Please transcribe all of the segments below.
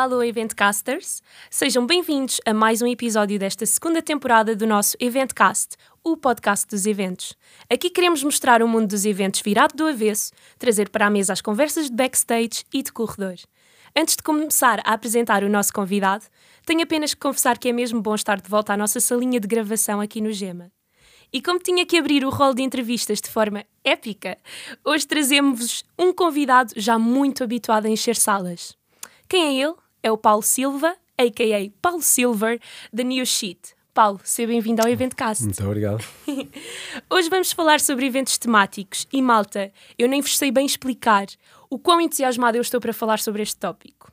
Alô, Eventcasters! Sejam bem-vindos a mais um episódio desta segunda temporada do nosso Eventcast, o podcast dos eventos. Aqui queremos mostrar o mundo dos eventos virado do avesso, trazer para a mesa as conversas de backstage e de corredor. Antes de começar a apresentar o nosso convidado, tenho apenas que confessar que é mesmo bom estar de volta à nossa salinha de gravação aqui no Gema. E como tinha que abrir o rol de entrevistas de forma épica, hoje trazemos-vos um convidado já muito habituado a encher salas. Quem é ele? É o Paulo Silva, a.k.a. Paulo Silver, da New Sheet. Paulo, seja bem-vindo ao Eventcast. Muito obrigado. Hoje vamos falar sobre eventos temáticos e, malta, eu nem vos sei bem explicar o quão entusiasmado eu estou para falar sobre este tópico.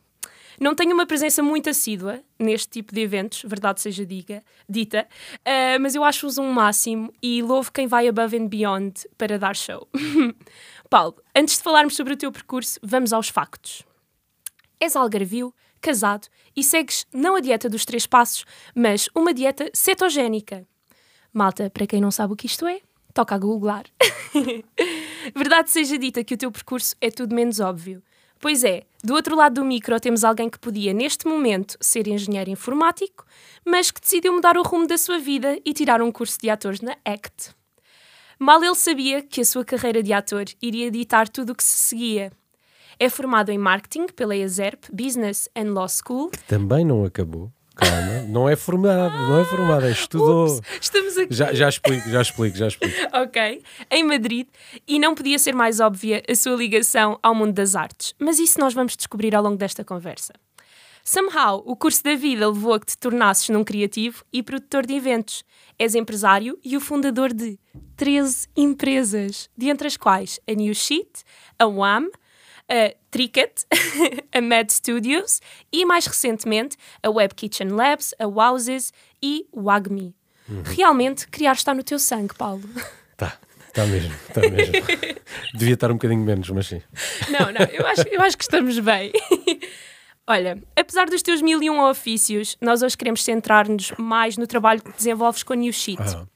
Não tenho uma presença muito assídua neste tipo de eventos, verdade seja diga, dita, uh, mas eu acho-os um máximo e louvo quem vai above and beyond para dar show. Paulo, antes de falarmos sobre o teu percurso, vamos aos factos. És algarvio, casado e segues não a dieta dos três passos, mas uma dieta cetogénica. Malta, para quem não sabe o que isto é, toca a googlar. Verdade seja dita que o teu percurso é tudo menos óbvio. Pois é, do outro lado do micro temos alguém que podia, neste momento, ser engenheiro informático, mas que decidiu mudar o rumo da sua vida e tirar um curso de atores na ACT. Mal ele sabia que a sua carreira de ator iria ditar tudo o que se seguia. É formado em marketing pela ESERP Business and Law School. Que também não acabou. Calma, não é formado, não é formado, é estudou. Ups, estamos aqui. Já, já explico, já explico, já explico. ok, em Madrid, e não podia ser mais óbvia a sua ligação ao mundo das artes, mas isso nós vamos descobrir ao longo desta conversa. Somehow, o curso da vida levou a que te tornasses num criativo e produtor de eventos. És empresário e o fundador de 13 empresas, de entre as quais a New Sheet, a WAM, a Tricket, a Mad Studios e, mais recentemente, a Web Kitchen Labs, a Wowzes e o Agmi. Uhum. Realmente, criar está no teu sangue, Paulo. Tá, está mesmo, está mesmo. Devia estar um bocadinho menos, mas sim. Não, não, eu acho, eu acho que estamos bem. Olha, apesar dos teus mil e um ofícios, nós hoje queremos centrar-nos mais no trabalho que desenvolves com a New Sheet. Ah.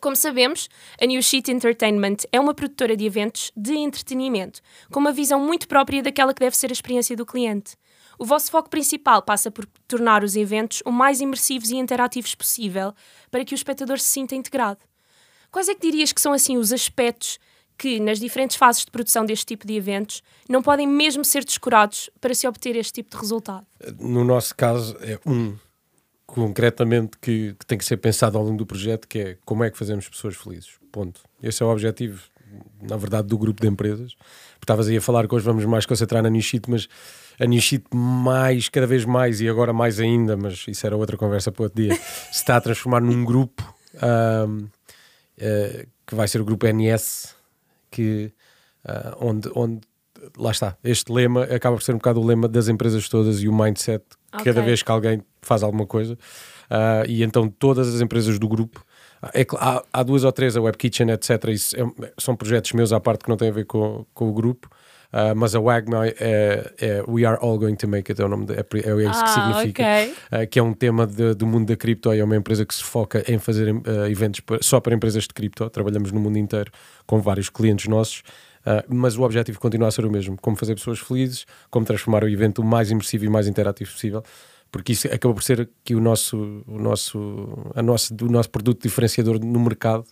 Como sabemos, a New Sheet Entertainment é uma produtora de eventos de entretenimento, com uma visão muito própria daquela que deve ser a experiência do cliente. O vosso foco principal passa por tornar os eventos o mais imersivos e interativos possível para que o espectador se sinta integrado. Quais é que dirias que são assim os aspectos que, nas diferentes fases de produção deste tipo de eventos, não podem mesmo ser descurados para se obter este tipo de resultado? No nosso caso, é um concretamente que, que, tem que ser pensado ao longo do projeto, que é como é que fazemos pessoas felizes. Ponto. Esse é o objetivo, na verdade, do grupo de empresas. Estavas aí a falar que hoje vamos mais concentrar na Nishit, mas a Nishit mais, cada vez mais, e agora mais ainda, mas isso era outra conversa para outro dia, se está a transformar num grupo um, uh, eh, que vai ser o grupo NS, que, uh, onde, onde lá está, este lema acaba por ser um bocado o lema das empresas todas e o mindset okay. cada vez que alguém faz alguma coisa. Uh, e então todas as empresas do grupo. É, há, há, duas ou três, a Web Kitchen, etc. Isso é, são projetos meus à parte que não têm a ver com, com o grupo. Uh, mas a WAGMA é, é, We Are All Going to Make It, é o nome de, é, é isso ah, que significa, okay. uh, que é um tema de, do mundo da cripto. É uma empresa que se foca em fazer uh, eventos só para empresas de cripto. Trabalhamos no mundo inteiro com vários clientes nossos. Uh, mas o objetivo continua a ser o mesmo: como fazer pessoas felizes, como transformar o evento o mais imersivo e mais interativo possível, porque isso acaba por ser aqui o nosso, o nosso, a nosso, o nosso produto diferenciador no mercado.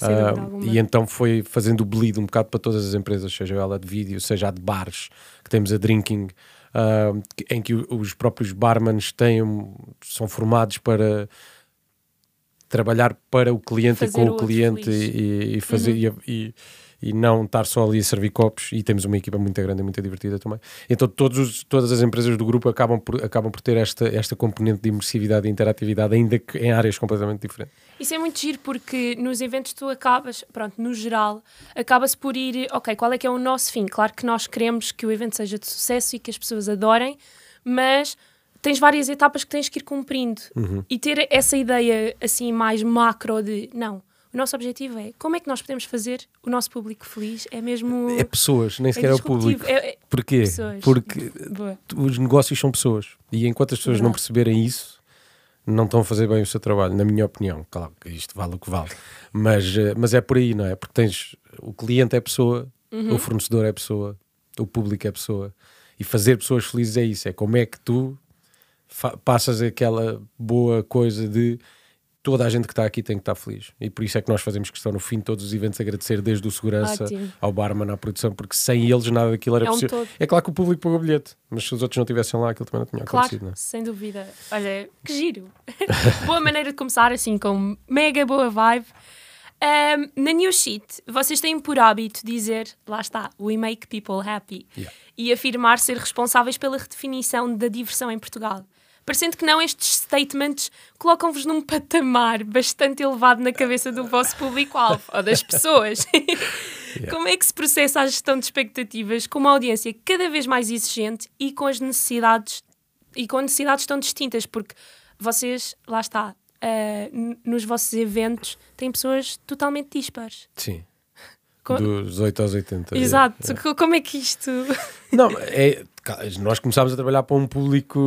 Uh, e então foi fazendo o bleed um bocado para todas as empresas, seja ela de vídeo, seja a de bares, que temos a drinking, uh, em que os próprios barmans têm, são formados para trabalhar para o cliente fazer e com o, o cliente e, e, fazer uhum. e, e não estar só ali a servir copos e temos uma equipa muito grande e muito divertida também. Então todos os, todas as empresas do grupo acabam por, acabam por ter esta, esta componente de imersividade e interatividade, ainda que em áreas completamente diferentes. Isso é muito giro porque nos eventos tu acabas, pronto, no geral, acaba-se por ir, ok, qual é que é o nosso fim? Claro que nós queremos que o evento seja de sucesso e que as pessoas adorem, mas tens várias etapas que tens que ir cumprindo uhum. e ter essa ideia assim mais macro de não, o nosso objetivo é como é que nós podemos fazer o nosso público feliz? É mesmo. É pessoas, nem sequer é, é o público. É, é... Porquê? Pessoas. Porque Boa. os negócios são pessoas. E enquanto as pessoas não perceberem isso, não estão a fazer bem o seu trabalho, na minha opinião. Claro que isto vale o que vale. Mas, eh, mas é por aí, não é? Porque tens o cliente é pessoa, uhum. o fornecedor é pessoa, o público é pessoa. E fazer pessoas felizes é isso, é como é que tu passas aquela boa coisa de toda a gente que está aqui tem que estar feliz. E por isso é que nós fazemos questão no fim de todos os eventos agradecer desde o segurança Ótimo. ao barman, à produção, porque sem eles nada daquilo era É um possível. todo. É claro que o público pagou o bilhete, mas se os outros não estivessem lá, aquilo também não tinha Claro, acontecido. Não é? sem dúvida. Olha, que giro. boa maneira de começar, assim, com mega boa vibe. Ahm, na New Sheet, vocês têm por hábito dizer, lá está, we make people happy, Yeah. e afirmar ser responsáveis pela redefinição da diversão em Portugal. Parecendo que não, estes statements colocam-vos num patamar bastante elevado na cabeça do vosso público-alvo, ou das pessoas. Como é que se processa a gestão de expectativas com uma audiência cada vez mais exigente e com as necessidades e com necessidades tão distintas? Porque vocês, lá está, n- nos vossos eventos têm pessoas totalmente dispares. Sim. Co- Dos 8 aos 80. Exato. é. Co- Como é que isto. Não, é, nós começámos a trabalhar para um público,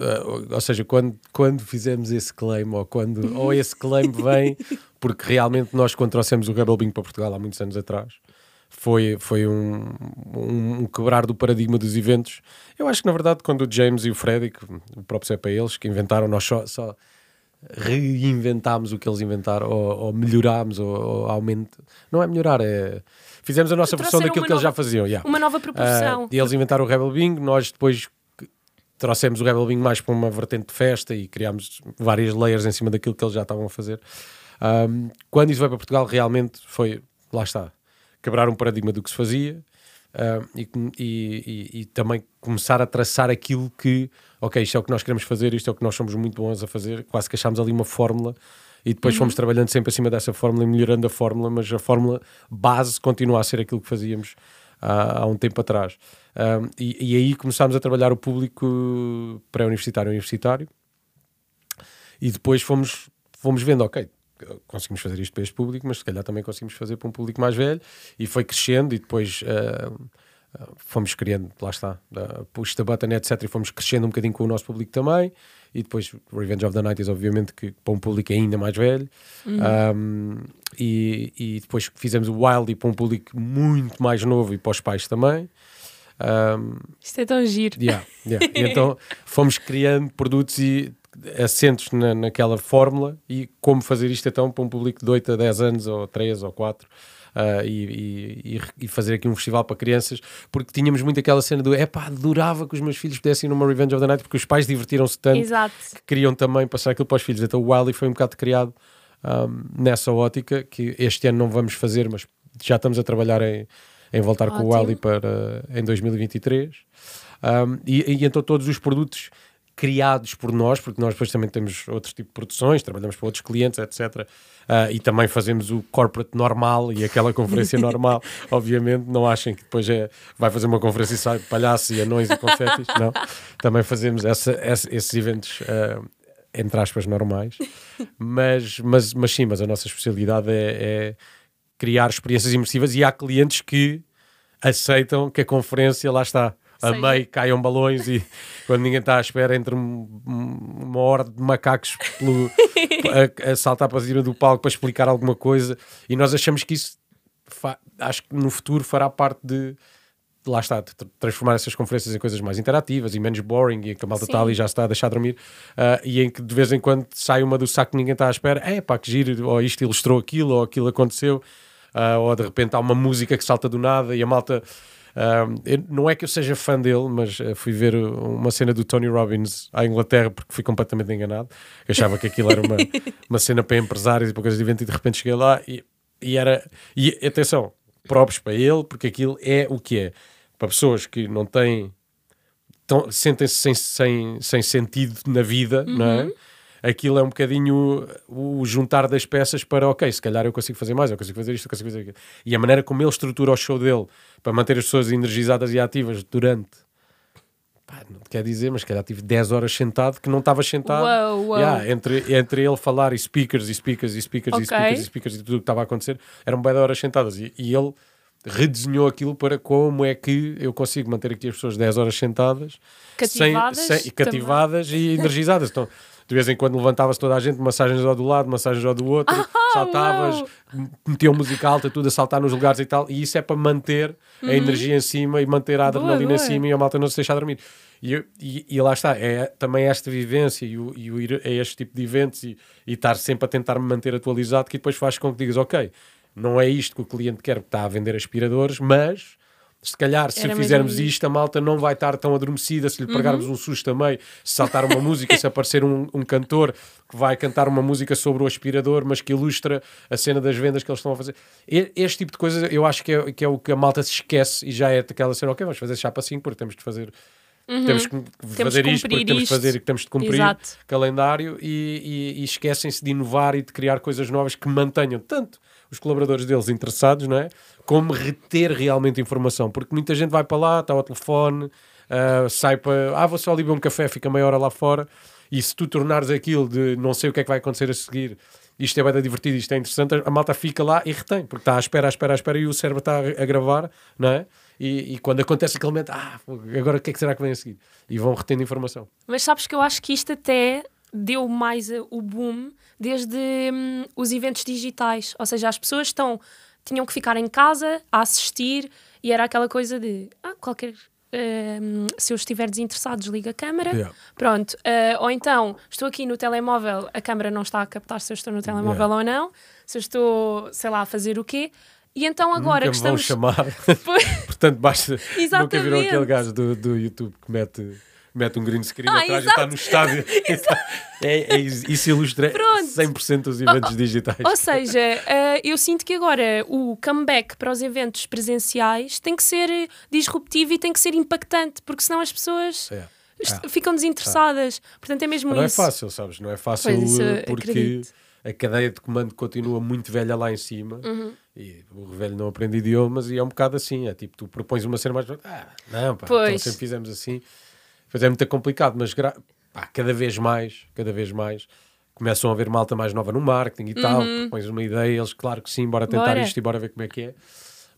eh, ou seja, quando, quando fizemos esse claim, ou quando ou esse claim vem, porque realmente nós, quando trouxemos o Rebel Bingo para Portugal há muitos anos atrás, foi, foi um, um, um quebrar do paradigma dos eventos. Eu acho que, na verdade, quando o James e o Freddy, que o próprio é para eles, que inventaram, nós só, só reinventámos o que eles inventaram, ou, ou melhorámos, ou, ou aumento. Não é melhorar, é. Fizemos a nossa versão daquilo que eles já nova- faziam. yeah. Uma nova proporção. Ah, e eles inventaram o Rebel Bingo, nós depois trouxemos o Rebel Bingo mais para uma vertente de festa e criámos várias layers em cima daquilo que eles já estavam a fazer. Ahm, quando isso veio para Portugal, realmente foi, lá está, quebrar um paradigma do que se fazia e, e- e- e também começar a traçar aquilo que, ok, isto é o que nós queremos fazer, isto é o que nós somos muito bons a fazer, quase que achámos ali uma fórmula e depois fomos trabalhando sempre acima dessa fórmula e melhorando a fórmula, mas a fórmula base continua a ser aquilo que fazíamos há, há um tempo atrás. Um, e, e aí começámos a trabalhar o público pré-universitário e universitário e depois fomos, fomos vendo, ok, conseguimos fazer isto para este público, mas se calhar também conseguimos fazer para um público mais velho e foi crescendo e depois ah, ah, fomos criando, lá está, uh, push the button, etc. E fomos crescendo um bocadinho com o nosso público também. E depois Revenge of the Night obviamente, que para um público ainda mais velho. Um, e, e depois fizemos o Wild para um público muito mais novo e para os pais também. Um, Isto é tão giro. Yeah, yeah. Então fomos criando produtos e assentos na, naquela fórmula e como fazer isto então para um público de 8 a 10 anos ou 3 ou 4 ah, e, e- e- fazer aqui um festival para crianças porque tínhamos muito aquela cena do epá, adorava que os meus filhos pudessem ir numa Revenge of the Night porque os pais divertiram-se tanto Exato. que queriam também passar aquilo para os filhos. Então o Wiley foi um bocado criado ahm, nessa ótica que este ano não vamos fazer, mas já estamos a trabalhar em, em voltar com o Ótimo. Wiley para em 2023. Ahm, e, e então todos os produtos criados por nós, porque nós depois também temos outro tipo de produções, trabalhamos para outros clientes, etc. Ah, e também fazemos o corporate normal e aquela conferência normal. Obviamente, não achem que depois é, vai fazer uma conferência e sai palhaço e anões e confetes. Não. Também fazemos essa, essa- esses eventos, ah, entre aspas, normais. Mas, mas, mas sim, mas a nossa especialidade é, é criar experiências imersivas e há clientes que aceitam que a conferência, lá está, a meio caiam balões e quando ninguém está à espera entre um- um- uma hora de macacos pelo- a, a saltar para cima do palco para explicar alguma coisa. E nós achamos que isso acho que no futuro fará parte de lá está, transformar essas conferências em coisas mais interativas e menos boring e que a malta está ali e já se está a deixar dormir ah, e em que de vez em quando sai uma do saco que ninguém está à espera é pá, que giro, ou isto ilustrou aquilo ou aquilo aconteceu ah, ou de repente há uma música que salta do nada e a malta não é que eu seja fã dele, mas ah, fui ver uma cena do Tony Robbins à Inglaterra porque fui completamente enganado. Eu achava que aquilo era uma, uma cena para empresários e para coisas de evento e de repente cheguei lá e, e era. E atenção, próprios para ele, porque aquilo é o que é. Para pessoas que não têm. sentem-se sem, sem, sem sentido na vida, não é? Aquilo é um bocadinho o juntar das peças para, ok, se calhar eu consigo fazer mais, eu consigo fazer isto, eu consigo fazer aquilo. E a maneira como ele estrutura o show dele para manter as pessoas energizadas e ativas durante. pá, não te quer dizer, mas se calhar tive 10 horas sentado que não estava sentado. Uou, uou. Yeah, entre, entre ele falar e speakers e speakers e speakers Ok. e speakers e speakers e tudo o que estava a acontecer, eram bem de horas sentadas. E, e ele redesenhou aquilo para como é que eu consigo manter aqui as pessoas 10 horas sentadas Cativadas sem, sem, e cativadas e energizadas. Então, de vez em quando levantava-se toda a gente, massagens ao do lado, massagens ao do outro, Ah, saltavas, uau! metiam música alta, tudo a saltar nos lugares e tal, e isso é para manter a energia em cima e manter a adrenalina Uhum. boa. em cima e a malta não se deixar dormir. E, e, e lá está, é também esta vivência e o, e o ir a este tipo de eventos e, e estar sempre a tentar me manter atualizado que depois faz com que digas, ok, não é isto que o cliente quer, porque está a vender aspiradores, mas se calhar se Era mesmo fizermos isso. isto, a malta não vai estar tão adormecida se lhe pregarmos Uhum. um susto meio, se saltar uma música, se aparecer um, um cantor que vai cantar uma música sobre o aspirador, mas que ilustra a cena das vendas que eles estão a fazer. Este tipo de coisa eu acho que é, que é o que a malta se esquece e já é daquela cena, ok, vamos fazer chapa assim porque temos de fazer. Temos que fazer de isto porque temos fazer e que temos de cumprir Exato. calendário e, e- e esquecem-se de inovar e de criar coisas novas que mantenham tanto os colaboradores deles interessados, não é? Como reter realmente informação, porque muita gente vai para lá, está ao telefone, ah, sai para, ah, vou só ali beber um café, fica meia hora lá fora, e se tu tornares aquilo de não sei o que é que vai acontecer a seguir, isto é bem divertido, isto é interessante, a malta fica lá e retém, porque está à espera, à espera, à espera, e o cérebro está a gravar, não é? E, e quando acontece aquele momento, ah, agora o que é que será que vem a seguir? E vão retendo informação. Mas sabes que eu acho que isto até deu mais o boom desde hum, os eventos digitais. Ou seja, as pessoas estão, tinham que ficar em casa a assistir e era aquela coisa de ah, qualquer. hum, se eu estiver desinteressado, desliga a câmara. Yeah. Pronto. eh, ou então, estou aqui no telemóvel, a câmara não está a captar se eu estou no telemóvel ou não, se eu estou, sei lá, a fazer o quê. E então agora Nunca que me vão estamos. chamar. Portanto, basta. Nunca Exatamente. viram aquele gajo do, do YouTube que mete, mete um green screen Ah, atrás e exato. está no estádio. é, é, isso ilustra Pronto. 100% dos eventos digitais. Ou seja, eh, eu sinto que agora o comeback para os eventos presenciais tem que ser disruptivo e tem que ser impactante, porque senão as pessoas É. Ah. ficam desinteressadas. Portanto, é mesmo Não é isso. fácil, sabes? Não é fácil Pois, uh, porque acredito. A cadeia de comando continua muito velha lá em cima Uhum. e o velho não aprende idiomas e é um bocado assim. É tipo, tu propões uma cena mais. Ah, não, pá, então Pois. sempre fizemos assim. Pois é muito complicado, mas gra- pá, cada vez mais, cada vez mais. Começam a haver malta mais nova no marketing e tal, propões uma ideia, eles, claro que sim, bora tentar Uhum. Bora. isto e bora ver como é que é.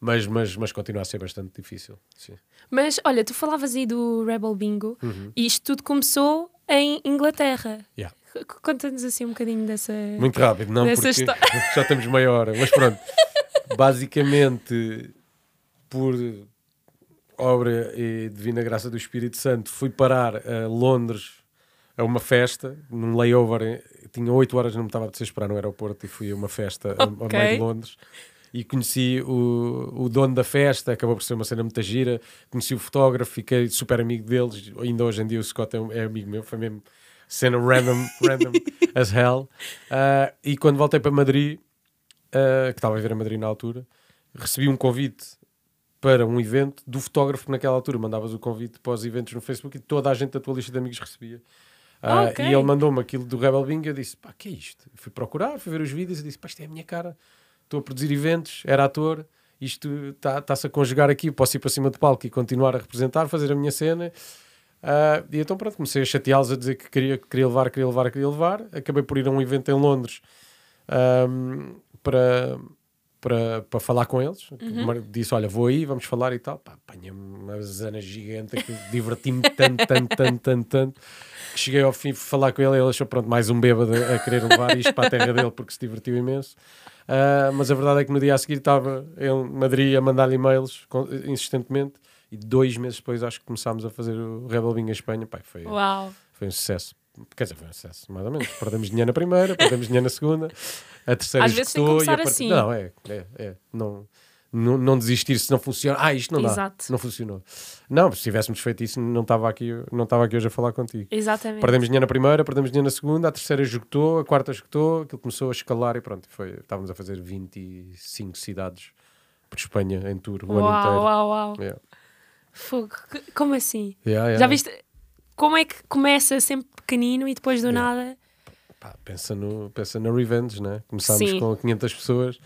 Mas, mas, mas continua a ser bastante difícil. Sim. Mas olha, tu falavas aí do Rebel Bingo Uhum. e isto tudo começou em Inglaterra. Yeah. Conta-nos assim um bocadinho dessa. Muito rápido, não, porque histó- já estamos meia hora. Mas pronto, basicamente, por obra e divina graça do Espírito Santo, fui parar a Londres a uma festa, num layover. Tinha 8 horas, não me estava a apetecer esperar no aeroporto e fui a uma festa a, a Ok. meio de Londres. E conheci o, o dono da festa, acabou por ser uma cena muito gira. Conheci o fotógrafo, fiquei super amigo deles. Ainda hoje em dia o Scott é, é amigo meu, foi mesmo cena random, random as hell. Ah, e quando voltei para Madrid, ah, que estava a ver a Madrid na altura, recebi um convite para um evento do fotógrafo que naquela altura mandavas o convite para os eventos no Facebook e toda a gente da tua lista de amigos recebia. Ah, Ok. E ele mandou-me aquilo do Rebel Bingo e eu disse, pá, que é isto? Fui procurar, fui ver os vídeos e disse, pá, isto é a minha cara. Estou a produzir eventos, era ator, isto está-se a conjugar aqui, posso ir para cima do palco e continuar a representar, fazer a minha cena. Ah, e então pronto, comecei a chateá-los a dizer que queria, que queria levar, queria levar, queria levar. Acabei por ir a um evento em Londres ahm, para, para, para falar com eles. Mar- Disse: Olha, vou aí, vamos falar e tal. Pá, apanhei uma zana gigante, diverti-me tanto, tanto, tanto, tanto, tanto. que Cheguei ao fim, fui falar com ele. Ele achou pronto, mais um bêbado a querer levar isto para a terra dele porque se divertiu imenso. Ah, mas a verdade é que no dia a seguir estava em Madrid a mandar-lhe e-mails insistentemente. E dois meses depois acho que começámos a fazer o Rebel Bingo em Espanha. Pá, foi, Uau! foi um sucesso. Quer dizer, foi um sucesso, mais ou menos. Perdemos dinheiro na primeira, perdemos dinheiro na segunda, a terceira Às vezes tem que começar part- assim. Não, é, é, é. Não, não, não desistir se não funciona. Ah, isto não dá. Exato. Não funcionou. Não, se tivéssemos feito isso, não estava aqui, não estava aqui hoje a falar contigo. Exatamente. Perdemos dinheiro na primeira, perdemos dinheiro na segunda, a terceira esgotou, a quarta esgotou, aquilo começou a escalar e pronto, foi, estávamos a fazer 25 cidades por Espanha em tour o ano Uau, inteiro. uau, uau. Yeah. Fogo. Como assim? Yeah, yeah. Já viste como é que começa sempre pequenino e depois do nada. Pá, pensa, no, pensa na Revenge, né? Começámos Sim. com 500 pessoas,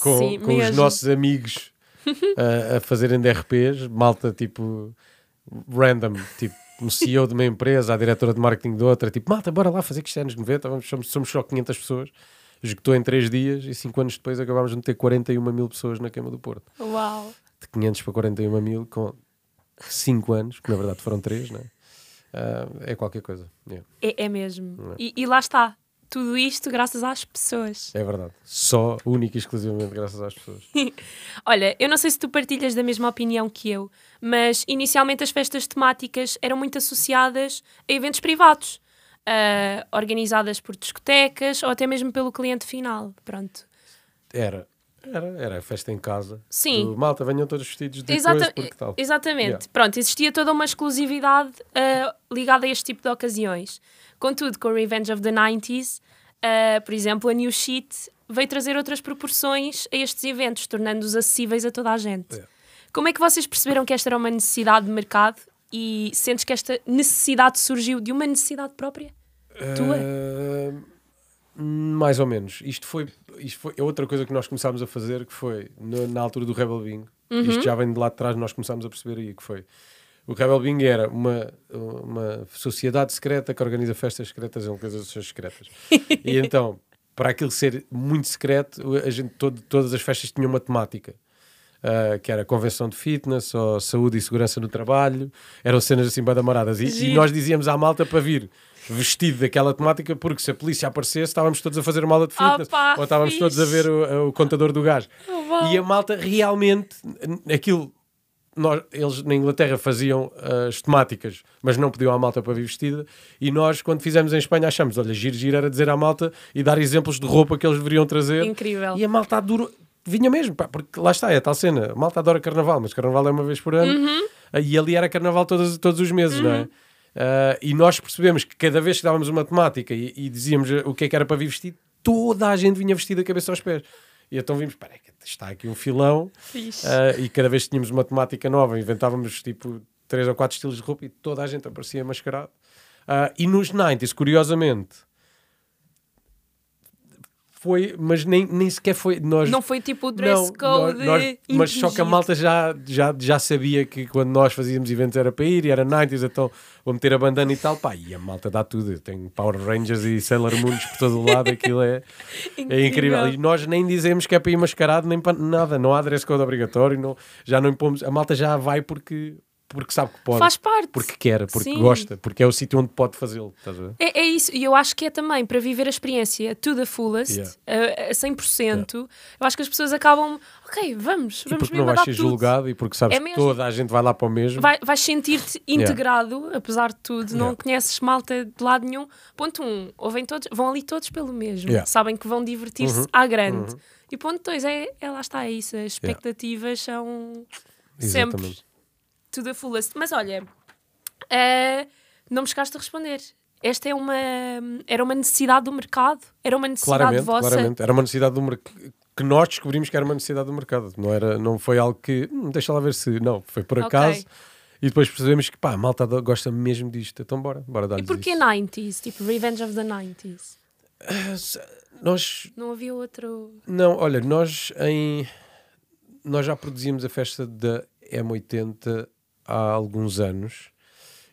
com, Sim, com os nossos amigos a, a fazerem DRPs, malta tipo random, tipo um CEO de uma empresa, a diretora de marketing de outra, tipo malta, bora lá fazer que isto é anos 90, vamos, somos, somos só 500 pessoas. esgotou em 3 dias e 5 anos depois acabámos de meter 41 mil pessoas na queima do Porto. Uau! De 500 para 41 mil com 5 anos, que na verdade foram 3, né? Uh, é qualquer coisa. Yeah. É, é mesmo. E, e lá está. Tudo isto graças às pessoas. É verdade. Só, única e exclusivamente graças às pessoas. Olha, eu não sei se tu partilhas da mesma opinião que eu, mas inicialmente as festas temáticas eram muito associadas a eventos privados, uh, organizadas por discotecas ou até mesmo pelo cliente final. Pronto. Era. Era, era a festa em casa. Sim. Do, Malta, venham todos vestidos de Exata coisa, porque tal. Exatamente. Yeah. Pronto, existia toda uma exclusividade uh, ligada a este tipo de ocasiões. Contudo, com Revenge of the 90s, uh, por exemplo, a New Sheet veio trazer outras proporções a estes eventos, tornando-os acessíveis a toda a gente. Yeah. Como é que vocês perceberam que esta era uma necessidade de mercado e sentes que esta necessidade surgiu de uma necessidade própria? Tua? Uh, mais ou menos. Isto foi, isto foi é outra coisa que nós começámos a fazer, que foi no- na altura do Rebel Bingo. Uhum. Isto já vem de lá de trás, nós começámos a perceber aí que foi. O Rebel Bingo era uma, uma sociedade secreta que organiza festas secretas em localizações secretas. e então, para aquilo ser muito secreto, a gente, todo- todas as festas tinham uma temática. Uh, que era convenção de fitness ou saúde e segurança no trabalho, eram cenas assim badamaradas. E, e Giro. nós dizíamos à malta para vir vestido daquela temática, porque se a polícia aparecesse, estávamos todos a fazer uma aula de Ah, fitness pá, ou estávamos fixe. todos a ver o, o contador do gás. uau. E a malta realmente, aquilo. Nós, eles na Inglaterra faziam as temáticas, mas não pediam à malta para vir vestida. E nós, quando fizemos em Espanha, achamos: olha, giro, giro era dizer à malta e dar exemplos de roupa que eles deveriam trazer. Incrível. E a malta adorou. Vinha mesmo, pá, porque lá está, é a tal cena. A malta adora carnaval, mas carnaval é uma vez por ano. Uhum. E ali era carnaval todos, todos os meses, não é? Ah, e nós percebemos que cada vez que dávamos uma temática e, e dizíamos o que é que era para vir vestido, toda a gente vinha vestida da cabeça aos pés. E então vimos, que está aqui um filão. Ah, e cada vez que tínhamos uma temática nova, inventávamos tipo três ou quatro estilos de roupa e toda a gente aparecia mascarado. Ah, e nos 90s, curiosamente, foi, mas nem, nem sequer foi. Nós, Não foi tipo o dress não, code. nós- mas só que a malta já, já, já sabia que quando nós fazíamos eventos era para ir e era 90s, então vou meter a bandana e tal. Pá, e a malta dá tudo. Eu tenho Power Rangers e Sailor Moons por todo o lado, aquilo é, é incrível. E nós nem dizemos que é para ir mascarado, nem para nada. Não há dress code obrigatório, não, já não impomos. A malta já vai porque, porque sabe que pode. Faz parte. Porque quer, porque Sim. gosta, porque é o sítio onde pode fazê-lo. É, é isso, e eu acho que é também para viver a experiência to the fullest, Yeah. a, a 100%. Eu acho que as pessoas acabam, ok, vamos, E vamos porque não vais ser julgado e porque sabes É que toda a gente vai lá para o mesmo. Vai, vais sentir-te integrado, apesar de tudo, não Yeah. conheces malta de lado nenhum. Ponto um, ouvem todos, vão ali todos pelo mesmo, Yeah. sabem que vão divertir-se Uhum. à grande. E ponto dois, é, é lá está, é isso, as expectativas são sempre Exatamente. To the fullest. Mas olha, eh, não me chegaste a responder. Esta é uma, era uma necessidade do mercado? Era uma necessidade Claramente, vossa? claramente. Era uma necessidade do mercado que nós descobrimos que era uma necessidade do mercado. Não, era, não foi algo que hum, deixa lá ver se. Não, foi por acaso. E depois percebemos que pá, a malta gosta mesmo disto. Então bora, bora E dar-lhes porquê isso. 90s? Tipo, Revenge of the 90s? Nós. Não havia outro. Não, olha, nós em. Nós já produzíamos a festa da M80 há alguns anos.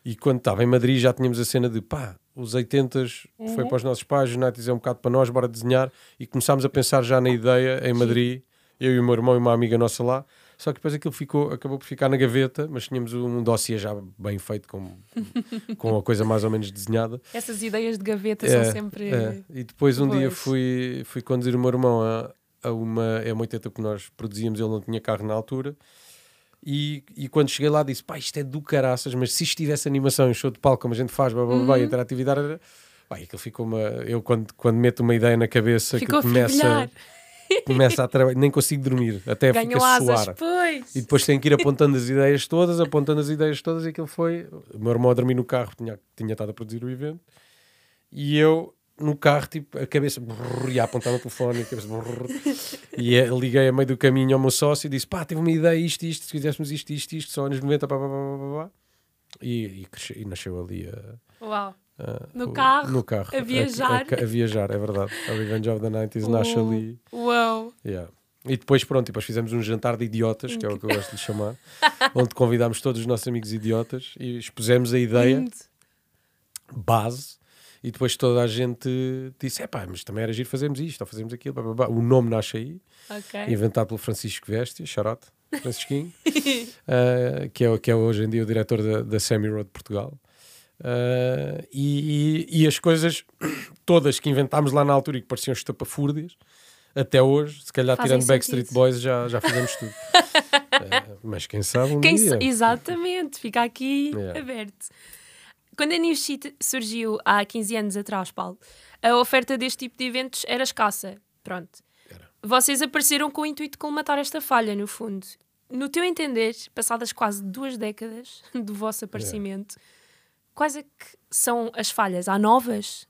E quando estava em Madrid já tínhamos a cena de pá, os 80s foi Uhum. para os nossos pais, os 90s é um bocado para nós, bora desenhar. E começámos a pensar já na ideia em Madrid, eu e o meu irmão e uma amiga nossa lá. Só que depois aquilo ficou, acabou por ficar na gaveta, mas tínhamos um dossiê já bem feito, com, com a coisa mais ou menos desenhada. Essas ideias de gaveta É, são sempre. é. E depois um dia fui, fui conduzir o meu irmão a, a uma M80 que nós produzíamos, ele não tinha carro na altura. E, e quando cheguei lá disse: pá, isto é do caraças, mas se isto tivesse animação, um show de palco como a gente faz, blá, blá, blá, Uhum. interatividade, era... pá, aquilo ficou uma. Eu quando, quando meto uma ideia na cabeça, Ficou que começa, começa a trabalhar, nem consigo dormir, até fica Ganham a suar. pois. E depois tenho que ir apontando as ideias todas, apontando as ideias todas, e aquilo foi. O meu irmão a dormir no carro, tinha, tinha estado a produzir o evento, e eu no carro, tipo, a cabeça brrr, e a apontar no telefone, e a cabeça brrr, e eh, liguei a meio do caminho ao meu sócio e disse: pá, tive uma ideia, isto, isto, se fizéssemos isto, isto, isto, só anos 90, pá, pá, pá, pá. E, e, e nasceu ali a. Uau. a- No o- carro, no carro, a viajar. A, a- a viajar, é verdade. A Revenge of the 90s nasce ali. Uau. Yeah. E depois, pronto, depois fizemos um jantar de idiotas, que é o que eu gosto de chamar, onde convidámos todos os nossos amigos idiotas e expusemos a ideia base E depois toda a gente disse: é pá, mas também era giro fazermos isto ou fazermos aquilo. Blá, blá, blá. O nome nasce aí, Ok. inventado pelo Francisco Vestia, Charote, Francisquinho, uh, que, é, que é hoje em dia o diretor da, da Semi Road Portugal. Uh, e, e- e as coisas todas que inventámos lá na altura e que pareciam estapafúrdias, até hoje, se calhar Fazem tirando Backstreet sentido. Boys, já, já fizemos tudo. Uh, mas quem sabe um Quem dia. Exatamente, fica aqui Yeah. aberto. Quando a New Sheet surgiu há 15 anos atrás, Paulo, a oferta deste tipo de eventos era escassa. Pronto. Era. Vocês apareceram com o intuito de colmatar esta falha, no fundo. No teu entender, passadas quase duas décadas do vosso aparecimento, quais é que são as falhas? Há novas?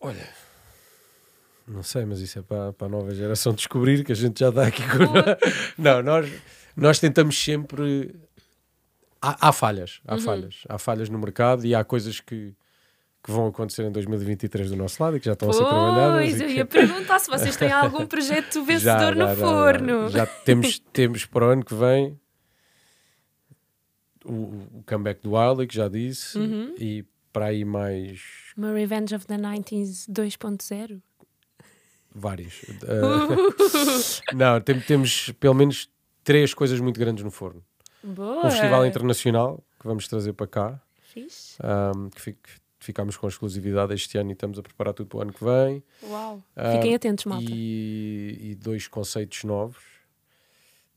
Olha, não sei, mas isso é para, para a nova geração descobrir que a gente já dá aqui com. Não, nós, nós tentamos sempre. Há, há falhas, Uhum. há falhas. Há falhas no mercado e há coisas que, que vão acontecer em 2023 do nosso lado e que já estão a ser trabalhadas. Pois, e eu que- ia perguntar se vocês têm algum projeto Já, vencedor já, no já, forno. Já, Já temos, temos para o ano que vem o, o comeback do Wiley, que já disse, Uhum. e para aí mais Uma Revenge of the 90s 2.0? vários. Uh, não, tem- temos pelo menos três coisas muito grandes no forno. Boa! Um festival internacional que vamos trazer para cá, Fixe. um, que fi- ficámos com exclusividade este ano e estamos a preparar tudo para o ano que vem. Uau. Ah, Fiquem atentos, malta. E, e dois conceitos novos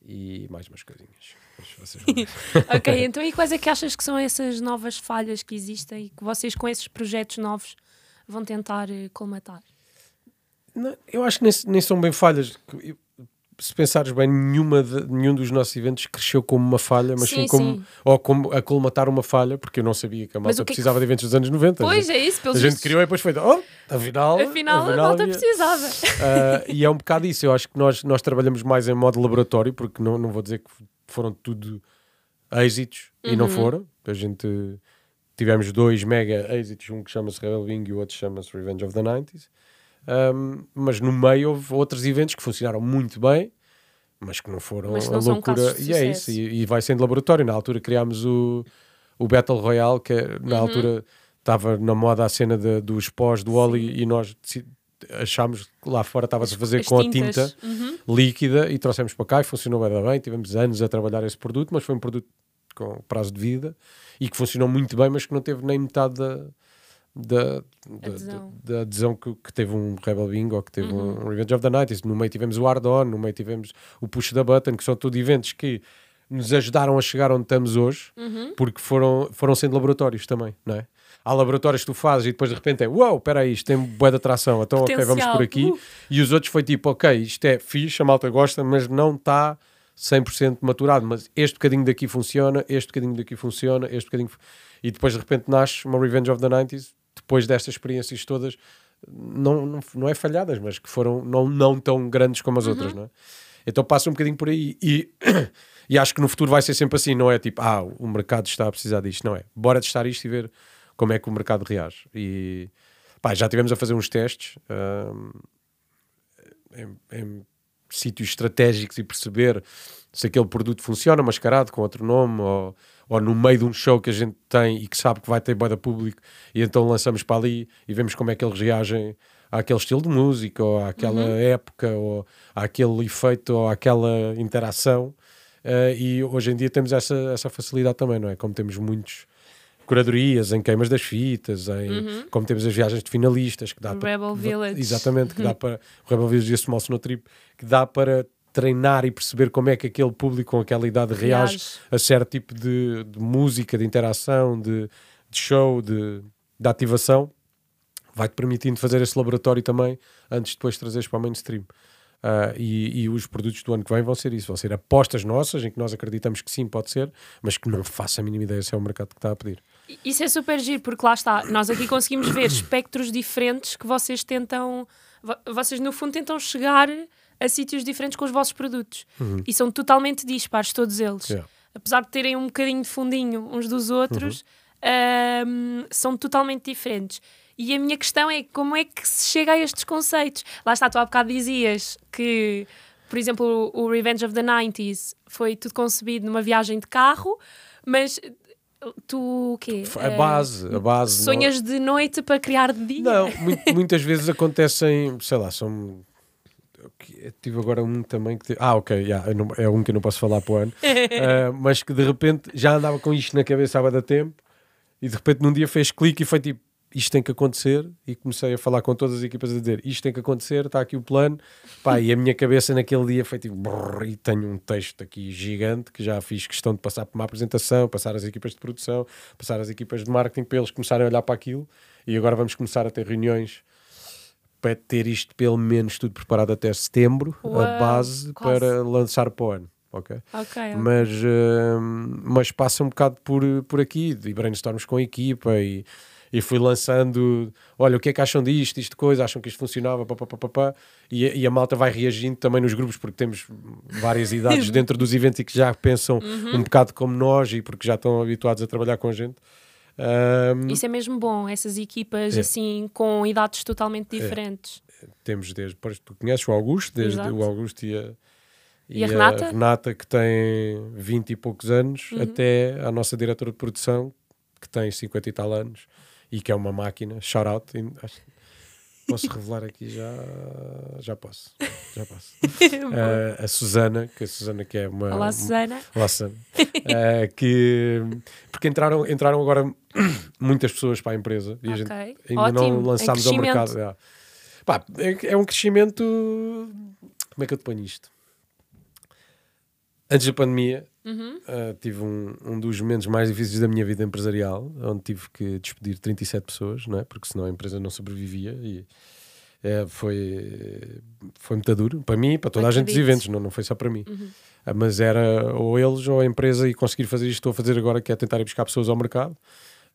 e mais umas coisinhas. Ok, então e quais é que achas que são essas novas falhas que existem e que vocês com esses projetos novos vão tentar eh, colmatar? Não, eu acho que nem, nem são bem falhas. Eu- Se pensares bem, nenhuma de- nenhum dos nossos eventos cresceu como uma falha, mas sim, Sim, como, sim. ou como a colmatar uma falha, porque eu não sabia que a malta que é que precisava de eventos dos anos 90. A Pois gente- é isso, a pelos gente vistos, criou e depois foi, oh, afinal, afinal a malta havia- precisava. Ah, e é um bocado isso. Eu acho que nós, nós trabalhamos mais em modo laboratório, porque não, não vou dizer que foram tudo êxitos e Uhum. não foram. A gente tivemos dois mega êxitos, um que chama-se Rebel Wing e o outro chama-se Revenge of the 90s. Um, mas no meio houve outros eventos que funcionaram muito bem, mas que não foram que a não são loucura. E é isso, e, e vai sendo laboratório. Na altura criámos o, o Battle Royale, que é, na Uhum. altura estava na moda a cena de- dos pós do Oli e nós achámos que lá fora estava-se a fazer As com a tintas. tinta Uhum. líquida e trouxemos para cá e funcionou bem, bem. Tivemos anos a trabalhar esse produto, mas foi um produto com prazo de vida e que funcionou muito bem, mas que não teve nem metade da, da, da, Adesão. da- da adesão que, que teve um Rebel Bingo ou que teve um Revenge of the Night. No meio tivemos o Hard On, no meio tivemos o Push the Button, que são tudo eventos que nos ajudaram a chegar onde estamos hoje, porque foram, foram sendo laboratórios também, não é? Há laboratórios que tu fazes e depois de repente é uau, espera aí, isto tem boa de atração, então ok, vamos Potencial, por aqui. uh. E os outros foi tipo, ok, isto é fixe, a malta gosta, mas não está 100% maturado. Mas este bocadinho daqui funciona, este bocadinho daqui funciona, este bocadinho. E depois de repente nasce uma Revenge of the 90s, depois destas experiências todas, não, não, não é falhadas, mas que foram não, não tão grandes como as outras, não é? Então passa um bocadinho por aí. E, e acho que no futuro vai ser sempre assim, não é tipo, ah, o mercado está a precisar disto, não é? Bora testar isto e ver como é que o mercado reage. E pá, já tivemos a fazer uns testes. hum, em, em sítios estratégicos e perceber se aquele produto funciona mascarado com outro nome ou, ou no meio de um show que a gente tem e que sabe que vai ter boa público e então lançamos para ali e vemos como é que eles reagem àquele estilo de música ou àquela época ou àquele efeito ou àquela interação Eh, e hoje em dia temos essa, essa facilidade também, não é? Como temos muitos curadorias em queimas das fitas, em, como temos as viagens de finalistas que dá O para Rebel Village. exatamente que dá para o Rebel Village e o Small Snow Trip que dá para treinar e perceber como é que aquele público com aquela idade reage, Reage. a certo tipo de, de música, de interação, de, de show, de, de ativação, vai-te permitindo fazer esse laboratório também antes de depois trazeres para o mainstream. Ah, e, e os produtos do ano que vem vão ser isso, vão ser apostas nossas em que nós acreditamos que sim, pode ser, mas que não faça a mínima ideia se é o mercado que está a pedir. Isso é super giro, porque lá está, nós aqui conseguimos ver espectros diferentes que vocês tentam, vo- vocês no fundo tentam chegar a sítios diferentes com os vossos produtos. E são totalmente dispares, todos eles. Yeah. Apesar de terem um bocadinho de fundinho uns dos outros, ahm, são totalmente diferentes. E a minha questão é como é que se chega a estes conceitos? Lá está, tu há bocado dizias que, por exemplo, o Revenge of the 90s foi tudo concebido numa viagem de carro, mas Tu o quê? A base, a base. Sonhas não... de noite para criar de dia? Não, muitas vezes acontecem, sei lá, são tive agora um também que. Ah, ok, yeah, não, é um que eu não posso falar para o ano, uh, mas que de repente já andava com isto na cabeça há da tempo e de repente num dia fez clique e foi tipo: isto tem que acontecer. E comecei a falar com todas as equipas a dizer: isto tem que acontecer, está aqui o plano. Pá, e a minha cabeça naquele dia foi tipo: brrr, e tenho um texto aqui gigante que já fiz questão de passar por uma apresentação, passar as equipas de produção, passar as equipas de marketing para eles começarem a olhar para aquilo. E agora vamos começar a ter reuniões para ter isto pelo menos tudo preparado até setembro, a base quase. para lançar para o ano. Okay? okay, Mas, uh, mas passa um bocado por, por aqui, e brainstorms com a equipa e, e fui lançando, olha, o que é que acham disto, isto coisa, acham que isto funcionava, pá, pá, pá, pá, e, e a malta vai reagindo também nos grupos, porque temos várias idades dentro dos eventos e que já pensam uhum. um bocado como nós e porque já estão habituados a trabalhar com a gente. Um, Isso é mesmo bom, essas equipas é. assim com idades totalmente é. diferentes. É. Temos desde, tu conheces o Augusto, desde Exato. o Augusto e a, e, e a, Renata? a Renata, que tem 20 e poucos anos, uhum. até a nossa diretora de produção, que tem 50 e tal anos e que é uma máquina. Shout out. Posso revelar aqui já? Já posso. Já posso. uh, a Susana, que a Susana que é uma. Olá, Susana. Olá, Susana. Uh, que, porque entraram, entraram agora muitas pessoas para a empresa e okay. a gente ainda Ótimo. não lançámos ao mercado. É. Pá, é, é um crescimento. Como é que eu te ponho isto? Antes da pandemia, uhum. uh, tive um, um dos momentos mais difíceis da minha vida empresarial, onde tive que despedir 37 pessoas, não é? porque senão a empresa não sobrevivia. E é, foi, foi muito duro para mim e para toda a gente dos eventos, não, não foi só para mim. Uhum. Uh, mas era ou eles ou a empresa e conseguir fazer isto que estou a fazer agora, que é tentar ir buscar pessoas ao mercado.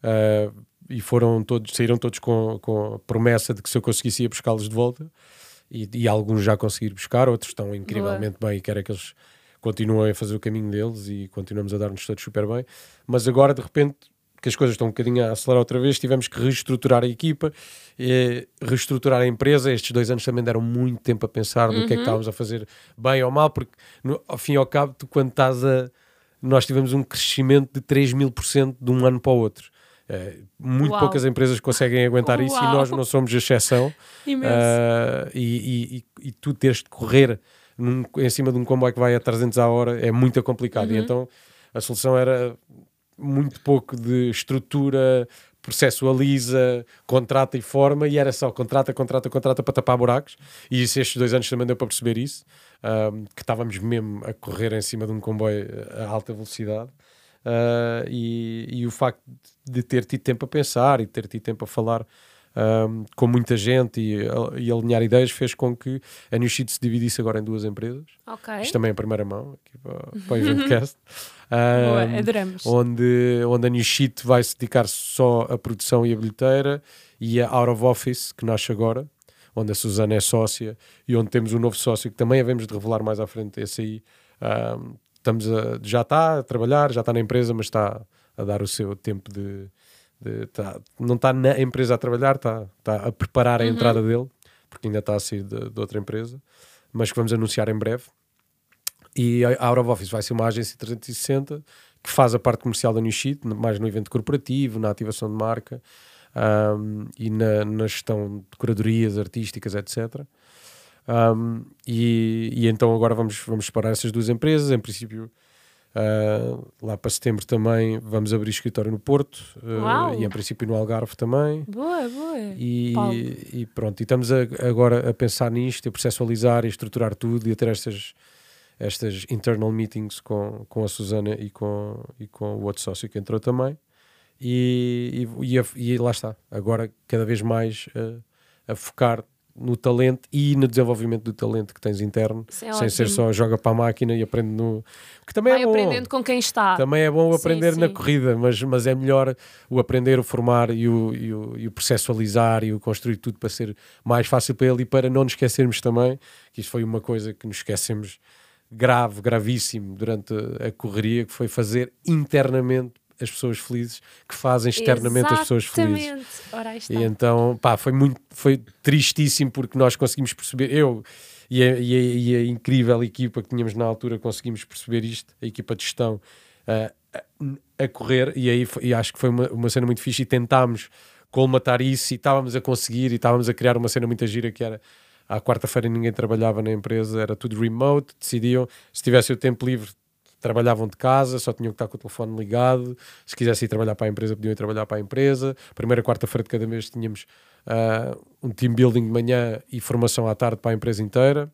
Uh, e foram todos, saíram todos com, com a promessa de que se eu conseguisse ir buscá-los de volta. E, e, alguns já conseguiram buscar, outros estão incrivelmente Boa. bem e quero que eles continuam a fazer o caminho deles e continuamos a dar-nos todos super bem. Mas agora, de repente, que as coisas estão um bocadinho a acelerar outra vez, tivemos que reestruturar a equipa, e reestruturar a empresa. Estes dois anos também deram muito tempo a pensar no uhum. que é que uhum. estávamos a fazer bem ou mal, porque no, ao fim e ao cabo, tu, quando estás a. Nós tivemos um crescimento de 3 mil por cento de um ano para o outro. É, muito Uau. poucas empresas conseguem aguentar Uau. isso e nós não somos exceção. Uh, e, e, e, tu teres de correr num, em cima de um comboio que vai a 300 a hora é muito complicado. Uhum. E então a solução era muito pouco de estrutura, processualiza, contrata e forma, e era só contrata, contrata, contrata para tapar buracos. E isso, estes dois anos também deu para perceber isso, um, que estávamos mesmo a correr em cima de um comboio a alta velocidade. Uh, e, e, o facto de ter tido tempo a pensar e ter tido tempo a falar um, com muita gente e, e, alinhar ideias fez com que a New Sheet se dividisse agora em duas empresas. Okay. Isto também é a primeira mão aqui para, para o Eventcast. um, Boa, adoramos. Onde, onde a New Sheet vai se dedicar só à produção e a bilheteira e a Out of Office, que nasce agora, onde a Susana é sócia e onde temos um novo sócio que também havemos de revelar mais à frente. Esse aí um, estamos a, já está a trabalhar, já está na empresa, mas está a dar o seu tempo de de, tá, não está na empresa a trabalhar, está tá a preparar a uhum. entrada dele, porque ainda está a sair de, de, outra empresa, mas que vamos anunciar em breve. E a Out of Office vai ser uma agência 360 que faz a parte comercial da New Sheet, mais no evento corporativo, na ativação de marca um, e na, na, gestão de curadorias artísticas, etc. Um, e, e, então agora vamos, vamos separar essas duas empresas. Em princípio, Uh, lá para setembro também vamos abrir escritório no Porto uh, e em princípio no Algarve também. Boa, boa. E, e pronto, e estamos a, agora a pensar nisto, a processualizar e estruturar tudo e a ter estas, estas internal meetings com, com a Susana e com, e com o outro sócio que entrou também. E, e, e, e lá está, agora cada vez mais a focar no talento e no desenvolvimento do talento que tens interno, é sem ótimo. ser só joga para a máquina e aprende no. Que também Vai é bom. aprendendo com quem está. Também é bom aprender sim, na corrida, mas, mas é melhor o aprender, o formar e o, e, o, e o processualizar e o construir tudo para ser mais fácil para ele e para não nos esquecermos também que isto foi uma coisa que nos esquecemos grave, gravíssimo durante a correria, que foi fazer internamente as pessoas felizes que fazem externamente Exatamente. as pessoas felizes. Ora, e então, pá, foi muito, foi tristíssimo porque nós conseguimos perceber, eu e a, e a, e a incrível equipa que tínhamos na altura conseguimos perceber isto, a equipa de gestão, uh, a, a correr e aí foi- e acho que foi uma, uma cena muito fixe e tentámos colmatar isso e estávamos a conseguir e estávamos a criar uma cena muito gira que era à quarta-feira ninguém trabalhava na empresa, era tudo remote, decidiam, se tivesse o tempo livre trabalhavam de casa, só tinham que estar com o telefone ligado, se quisessem ir trabalhar para a empresa podiam ir trabalhar para a empresa, primeira quarta-feira de cada mês tínhamos ah, um team building de manhã e formação à tarde para a empresa inteira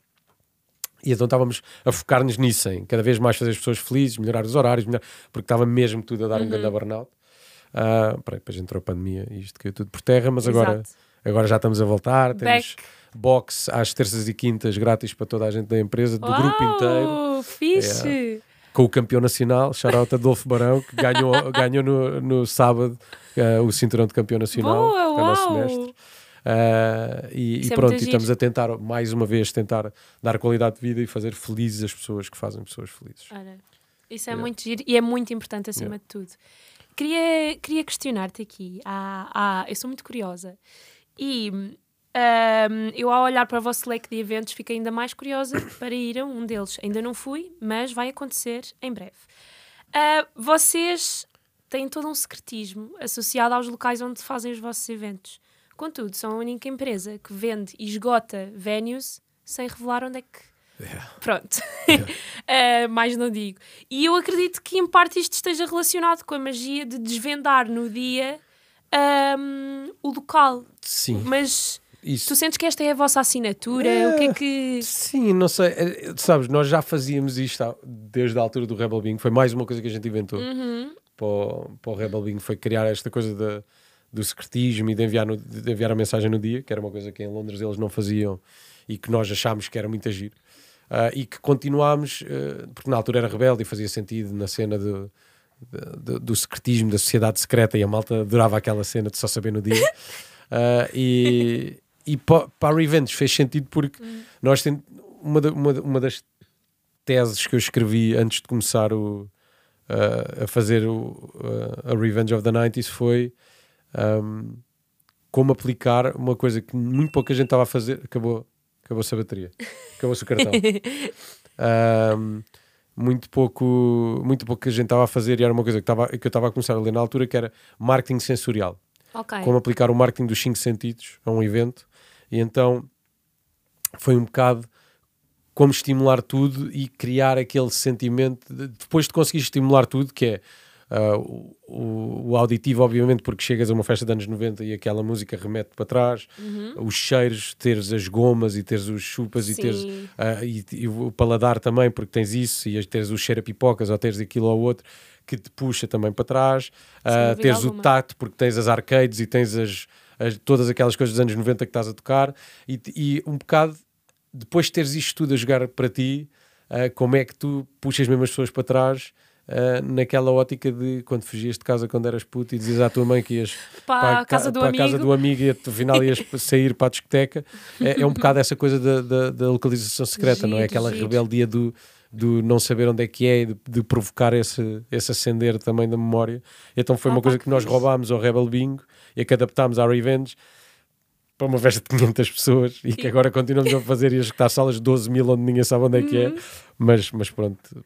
e então estávamos a focar-nos nisso, em cada vez mais fazer as pessoas felizes, melhorar os horários, melhor- porque estava mesmo tudo a dar um grande burnout. Ah, peraí, depois entrou a pandemia e isto caiu tudo por terra, mas agora, Exato. agora já estamos a voltar. Temos Back. box às terças e quintas grátis para toda a gente da empresa, do grupo inteiro, Uau, Fixe! Com o campeão nacional, Charota Adolfo Barão, que ganhou, ganhou no, no sábado ah, o cinturão de campeão nacional. Boa, que é o nosso mestre. Ah, e, e é pronto, muito e estamos a tentar, mais uma vez, tentar dar qualidade de vida e fazer felizes as pessoas que fazem pessoas felizes. Ora, isso é Yeah. muito giro e é muito importante acima Yeah. de tudo. Queria, queria questionar-te aqui. Ah, ah, eu sou muito curiosa. E ahm, eu, ao olhar para o vosso leque de eventos, fiquei ainda mais curiosa para ir a um deles. Ainda não fui, mas vai acontecer em breve. Ah, vocês têm todo um secretismo associado aos locais onde fazem os vossos eventos. Contudo, são a única empresa que vende e esgota venues sem revelar onde é que Pronto, Eh, mais não digo. E eu acredito que em parte isto esteja relacionado com a magia de desvendar no dia ahm, o local. Sim, Mas isso. tu sentes que esta é a vossa assinatura? O que é que. Sim, não sei. eh, Sabes, nós já fazíamos isto desde a altura do Rebel Bing. Foi mais uma coisa que a gente inventou Uhum. para, o, para o Rebel Bing. Foi criar esta coisa da- do secretismo e de enviar, no- de enviar a mensagem no dia, que era uma coisa que em Londres eles não faziam e que nós achámos que era muito agir. Ah, e que continuámos, eh, porque na altura era rebelde e fazia sentido na cena do, do, do- secretismo, da sociedade secreta, e a malta adorava aquela cena de só saber no dia. Ah, e e pa- para a Revenge fez sentido porque nós tem, uma, uma, uma das teses que eu escrevi antes de começar o, ah, a fazer o, ah, a Revenge of the 90s foi ahm, como aplicar uma coisa que muito pouca gente estava a fazer. Acabou, acabou-se a bateria, acabou-se o cartão. Ahm, muito pouco muito pouco que a gente estava a fazer e era uma coisa que, estava, que eu estava a começar a ler na altura que era marketing sensorial Ok. como aplicar o marketing dos cinco sentidos a um evento e então foi um bocado como estimular tudo e criar aquele sentimento de- depois de conseguir estimular tudo que é ah, o, o- o auditivo obviamente porque chegas a uma festa de anos 90 e aquela música remete para trás os cheiros, teres as gomas e teres os chupas e teres Sim. ah, e, e o paladar também, porque tens isso, e teres o cheiro a pipocas ou teres aquilo ou outro que te puxa também para trás, dúvida teres o alguma. tato, porque tens as arcades e tens as, as- todas aquelas coisas dos anos 90 que estás a tocar, e, e um bocado depois de teres isto tudo a jogar para ti, ah, como é que tu puxas mesmo as pessoas para trás? ah, naquela ótica de quando fugias de casa quando eras puto e dizias à tua mãe que ias Para a ca- casa do para a casa amigo. do amigo e no final ias sair para a discoteca. É, é um bocado essa coisa da, da, da localização secreta, não é? Giro, Aquela giro. rebeldia do, do não saber onde é que é e de, de provocar esse, esse acender também da memória. Então foi Ah, uma pá, coisa que que nós fixe. roubámos ao Rebel Bingo e a que adaptámos à Revenge para uma festa de 500 pessoas e que agora continuamos a fazer e a escutar salas de 12 mil onde ninguém sabe onde é que é, mas, mas pronto, Uhum.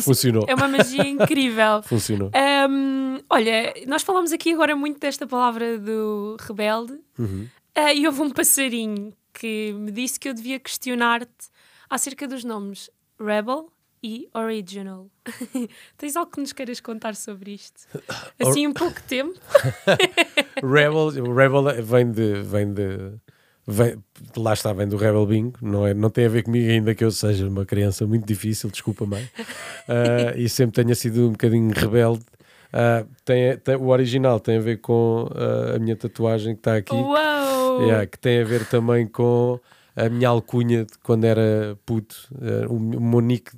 Isso funcionou. É uma magia incrível. Funcionou. Ahm, olha, nós falamos aqui agora muito desta palavra do rebelde Uhum. ah, e houve um passarinho que me disse que eu devia questionar-te acerca dos nomes Rebel e Original. Tens algo que nos queiras contar sobre isto? Assim, um pouco tempo. Rebel, Rebel vem de. Vem de vem- lá está, vem do Rebel Bingo, não, é, não tem a ver comigo, ainda que eu seja uma criança muito difícil, desculpa, mãe, Ah, e sempre tenha sido um bocadinho rebelde. Ah, tem, tem- o original tem a ver com ah, a minha tatuagem que está aqui, Uau! Yeah, que tem a ver também com a minha alcunha de quando era puto, eh, o, o meu nick.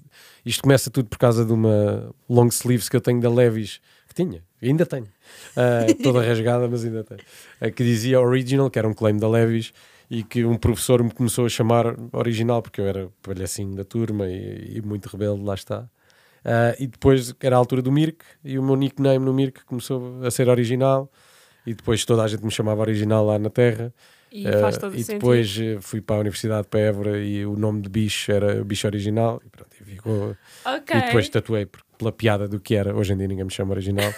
Isto começa tudo por causa de uma long sleeves que eu tenho da Levis, que tinha, ainda tenho, eh, toda rasgada, mas ainda tenho, eh, que dizia Original, que era um claim da Levis, e que um professor me começou a chamar Original, porque eu era palhacinho da turma e, e muito rebelde, lá está. Ah, e depois era a altura do Mirk, e o meu nickname no Mirk começou a ser original, e depois toda a gente me chamava original lá na Terra. E Eh, o e sentido. depois eh, fui para a Universidade para Évora e o nome de bicho era bicho original. E, pronto, e, ficou- Ok. e depois tatuei pela piada do que era. Hoje em dia ninguém me chama original.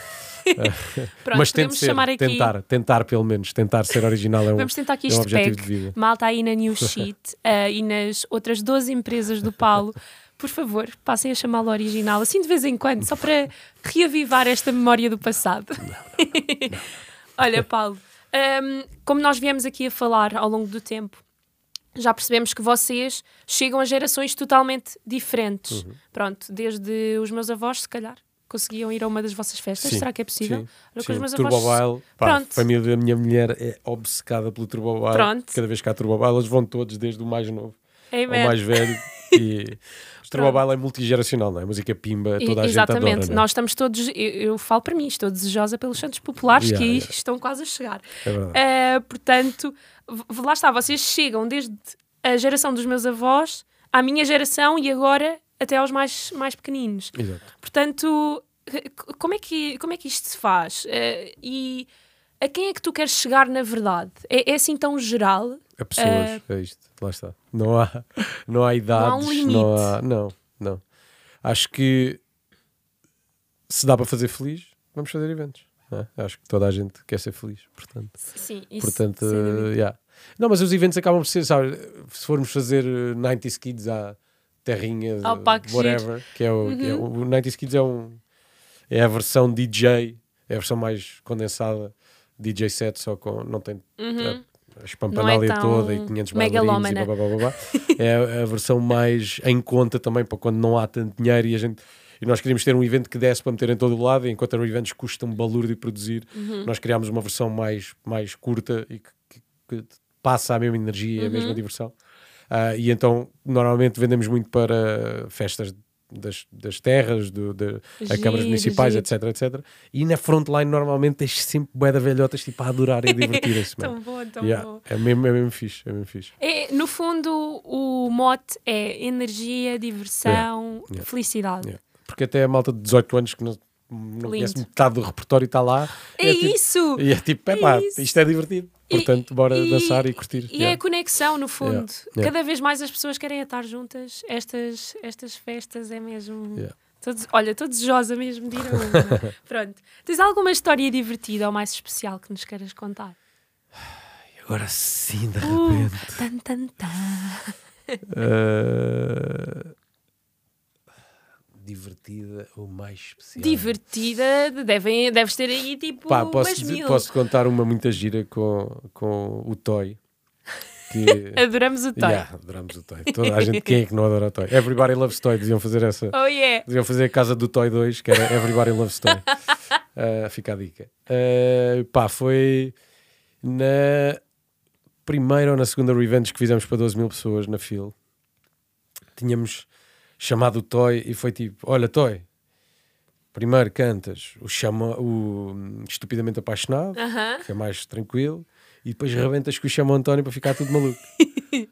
Pronto, Mas tento ser, chamar aqui. tentar, tentar pelo menos, tentar ser original é um, Vamos tentar aqui é um objetivo pack. de vida. Malta aí na New Sheet eh, e nas outras 12 empresas do Paulo. Por favor, passem a chamá-lo original, assim de vez em quando, só para reavivar esta memória do passado. Olha, Paulo, hum, como nós viemos aqui a falar ao longo do tempo, já percebemos que vocês chegam a gerações totalmente diferentes. Uhum. Pronto, desde os meus avós, se calhar, conseguiam ir a uma das vossas festas. Sim, Será que é possível? Sim, Olha, sim. avós- pá, Pronto. a família da minha mulher é obcecada pelo Turbo Mobile. Pronto. Cada vez que há Turbo Mobile, eles vão todos, desde o mais novo Amen. ao mais velho. E. Mobile é multigeracional, não é? Música pimba, E- toda a Exatamente, gente adora. é? nós estamos todos, eu, eu falo para mim, estou desejosa pelos Santos Populares Yeah, que yeah. estão quase a chegar. É. Eh, portanto, lá está, vocês chegam desde a geração dos meus avós à minha geração e agora até aos mais, mais pequeninos. Exato. Portanto, como é que, como é que isto se faz? Eh, e a quem é que tu queres chegar na verdade? É, é assim tão geral? A pessoas, é isto, lá está. Não há, não há idades, um limite. não há. Não, não. Acho que se dá para fazer feliz, vamos fazer eventos. não é? Acho que toda a gente quer ser feliz, portanto. Sim, isso. portanto, eh, yeah. Não, mas os eventos acabam por ser, sabe, se formos fazer eh, 90s Kids à terrinha, de Ah, pá, que whatever, que é o, que é o, Uhum. o 90s Kids é um é a versão DJ, é a versão mais condensada, DJ set, só com não tem Uhum. A espampanalia Não é toda e 500 bailarinos e blá, blá, blá, blá. É a versão mais em conta também para quando não há tanto dinheiro e a gente e nós queríamos ter um evento que desse para meter em todo o lado, e enquanto eram eventos que custam balúrdio de produzir, Uhum. nós criámos uma versão mais, mais curta e que, que- que passa a mesma energia e a Uhum. mesma diversão. Ah, e então, normalmente vendemos muito para festas das, das terras, do, de, a Giro, câmaras municipais, giro. etc, etc. E na frontline, normalmente, tens sempre bué de velhotas tipo, a adorar e a divertirem-se. Tão bom, tão Yeah, bom. é, mesmo, é mesmo fixe, é mesmo fixe. É, no fundo, o mote é energia, diversão, Yeah. felicidade. Yeah. Porque até a malta de 18 anos que não, não Lindo. metade do repertório está lá. É, tipo- isso! E é tipo, é pá, isto é divertido. E- Portanto, bora e- dançar e curtir. E é Yeah. a conexão, no fundo. Yeah. Cada vez mais as pessoas querem estar juntas. Estas, estas festas é mesmo. Yeah. Tô des- olha, estou desejosa mesmo de ir a uma. Pronto. Tens alguma história divertida ou mais especial que nos queiras contar? Agora sim, de Uh, repente. tan, tan, tan. Uh, Divertida ou mais especial? Divertida, devem, deves ter aí tipo Pá, posso, dizer- mil. posso contar uma muita gira com, com o Toy. Que, Adoramos o toy. Yeah, adoramos o Toy. Toda a gente, quem é que não adora o Toy? Everybody Loves Toy, deviam fazer essa. Oh yeah! Deviam fazer a casa do Toy 2, que era Everybody Loves Toy. Uh, fica a dica. Uh, pá, foi na primeira ou na segunda revenge que fizemos para 12 mil pessoas na FIL. Tínhamos chamado o Toy e foi tipo: Olha, Toy, primeiro cantas o, chama, o Estupidamente Apaixonado, Aham. que é mais tranquilo, e depois rebentas com o Chama António para ficar tudo maluco.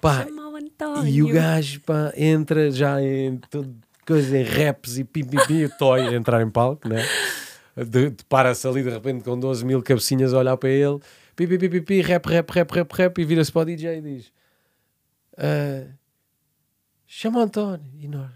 pá, Chama o António. e o gajo pá, entra já em tudo, coisa em raps e pim pim pim, o Toy a entrar em palco, né? De, de- Para-se ali de repente com 12 mil cabecinhas a olhar para ele, pi pi pi pi, pi rap, rap, rap, rap, rap, e vira-se para o DJ e diz: "Ah, Chama o António. E nós,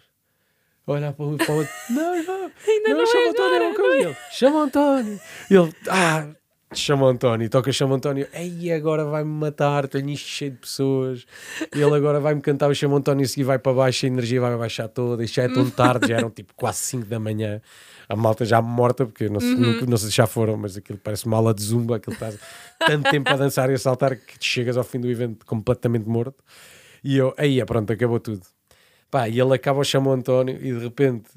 olhar para o, para o outro, não, não, Ainda não chama é o António, é agora, uma coisa. Ele, chama o António. E ele, ah, chama o António, toca chama o António, ei, agora vai-me matar, tenho isto cheio de pessoas. Ele agora vai-me cantar o chama o António e seguir vai para baixo, a energia vai baixar toda, isto já é tão tarde, já eram tipo quase 5 da manhã. A malta já morta, porque não, sei- nunca- não sei se já foram, mas aquilo parece uma aula de zumba, aquilo está tanto tempo a dançar e a saltar que chegas ao fim do evento completamente morto. E eu, aí é pronto, acabou tudo. Pá, e ele acaba o chama o António e de repente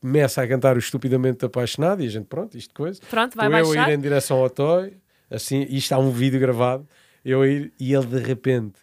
começa a cantar o estupidamente apaixonado e a gente, pronto, isto coisa. Pronto, vai Estou eu a ir em direção ao Toy, assim, e está um vídeo gravado, eu a ir e ele de repente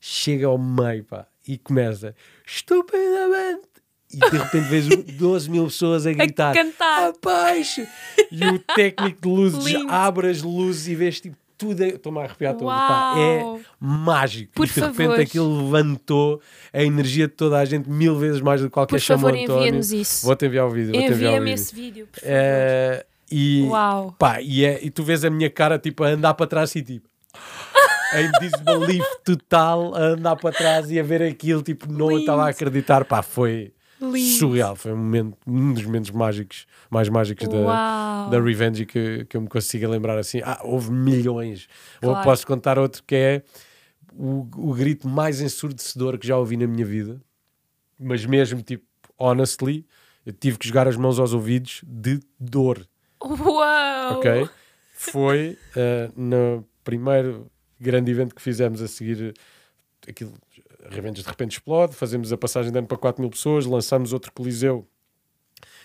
chega ao meio, pá, e começa estupidamente. E de repente vês o 12 mil pessoas a gritar cantar. abaixo e o técnico de luzes Lindo. abre as luzes e vês tipo tudo, a- estou-me a arrepiar todo, pá, é mágico. Por e de repente favor. aquilo levantou a energia de toda a gente mil vezes mais do que qualquer Por chama favor, António. envia-nos isso. Vou-te enviar o vídeo. Envia-me esse vídeo, por favor. Eh, e, Uau. pá, e, é, e tu vês a minha cara tipo a andar para trás e tipo em disbelief total, a andar para trás e a ver aquilo, tipo, não estava a acreditar. Pá, foi Lindo. surreal. Foi um, momento, um dos momentos mágicos, mais mágicos da, Uau. da Revenge que, que eu me consiga lembrar assim. Ah, houve milhões. Ou Claro. posso contar outro que é o, o grito mais ensurdecedor que já ouvi na minha vida. Mas mesmo, tipo, honestly, eu tive que jogar as mãos aos ouvidos de dor Uau! ok? Foi eh, no primeiro grande evento que fizemos a seguir aquilo, a Revenges de repente explode, fazemos a passagem de ano para 4 mil pessoas, lançamos outro Coliseu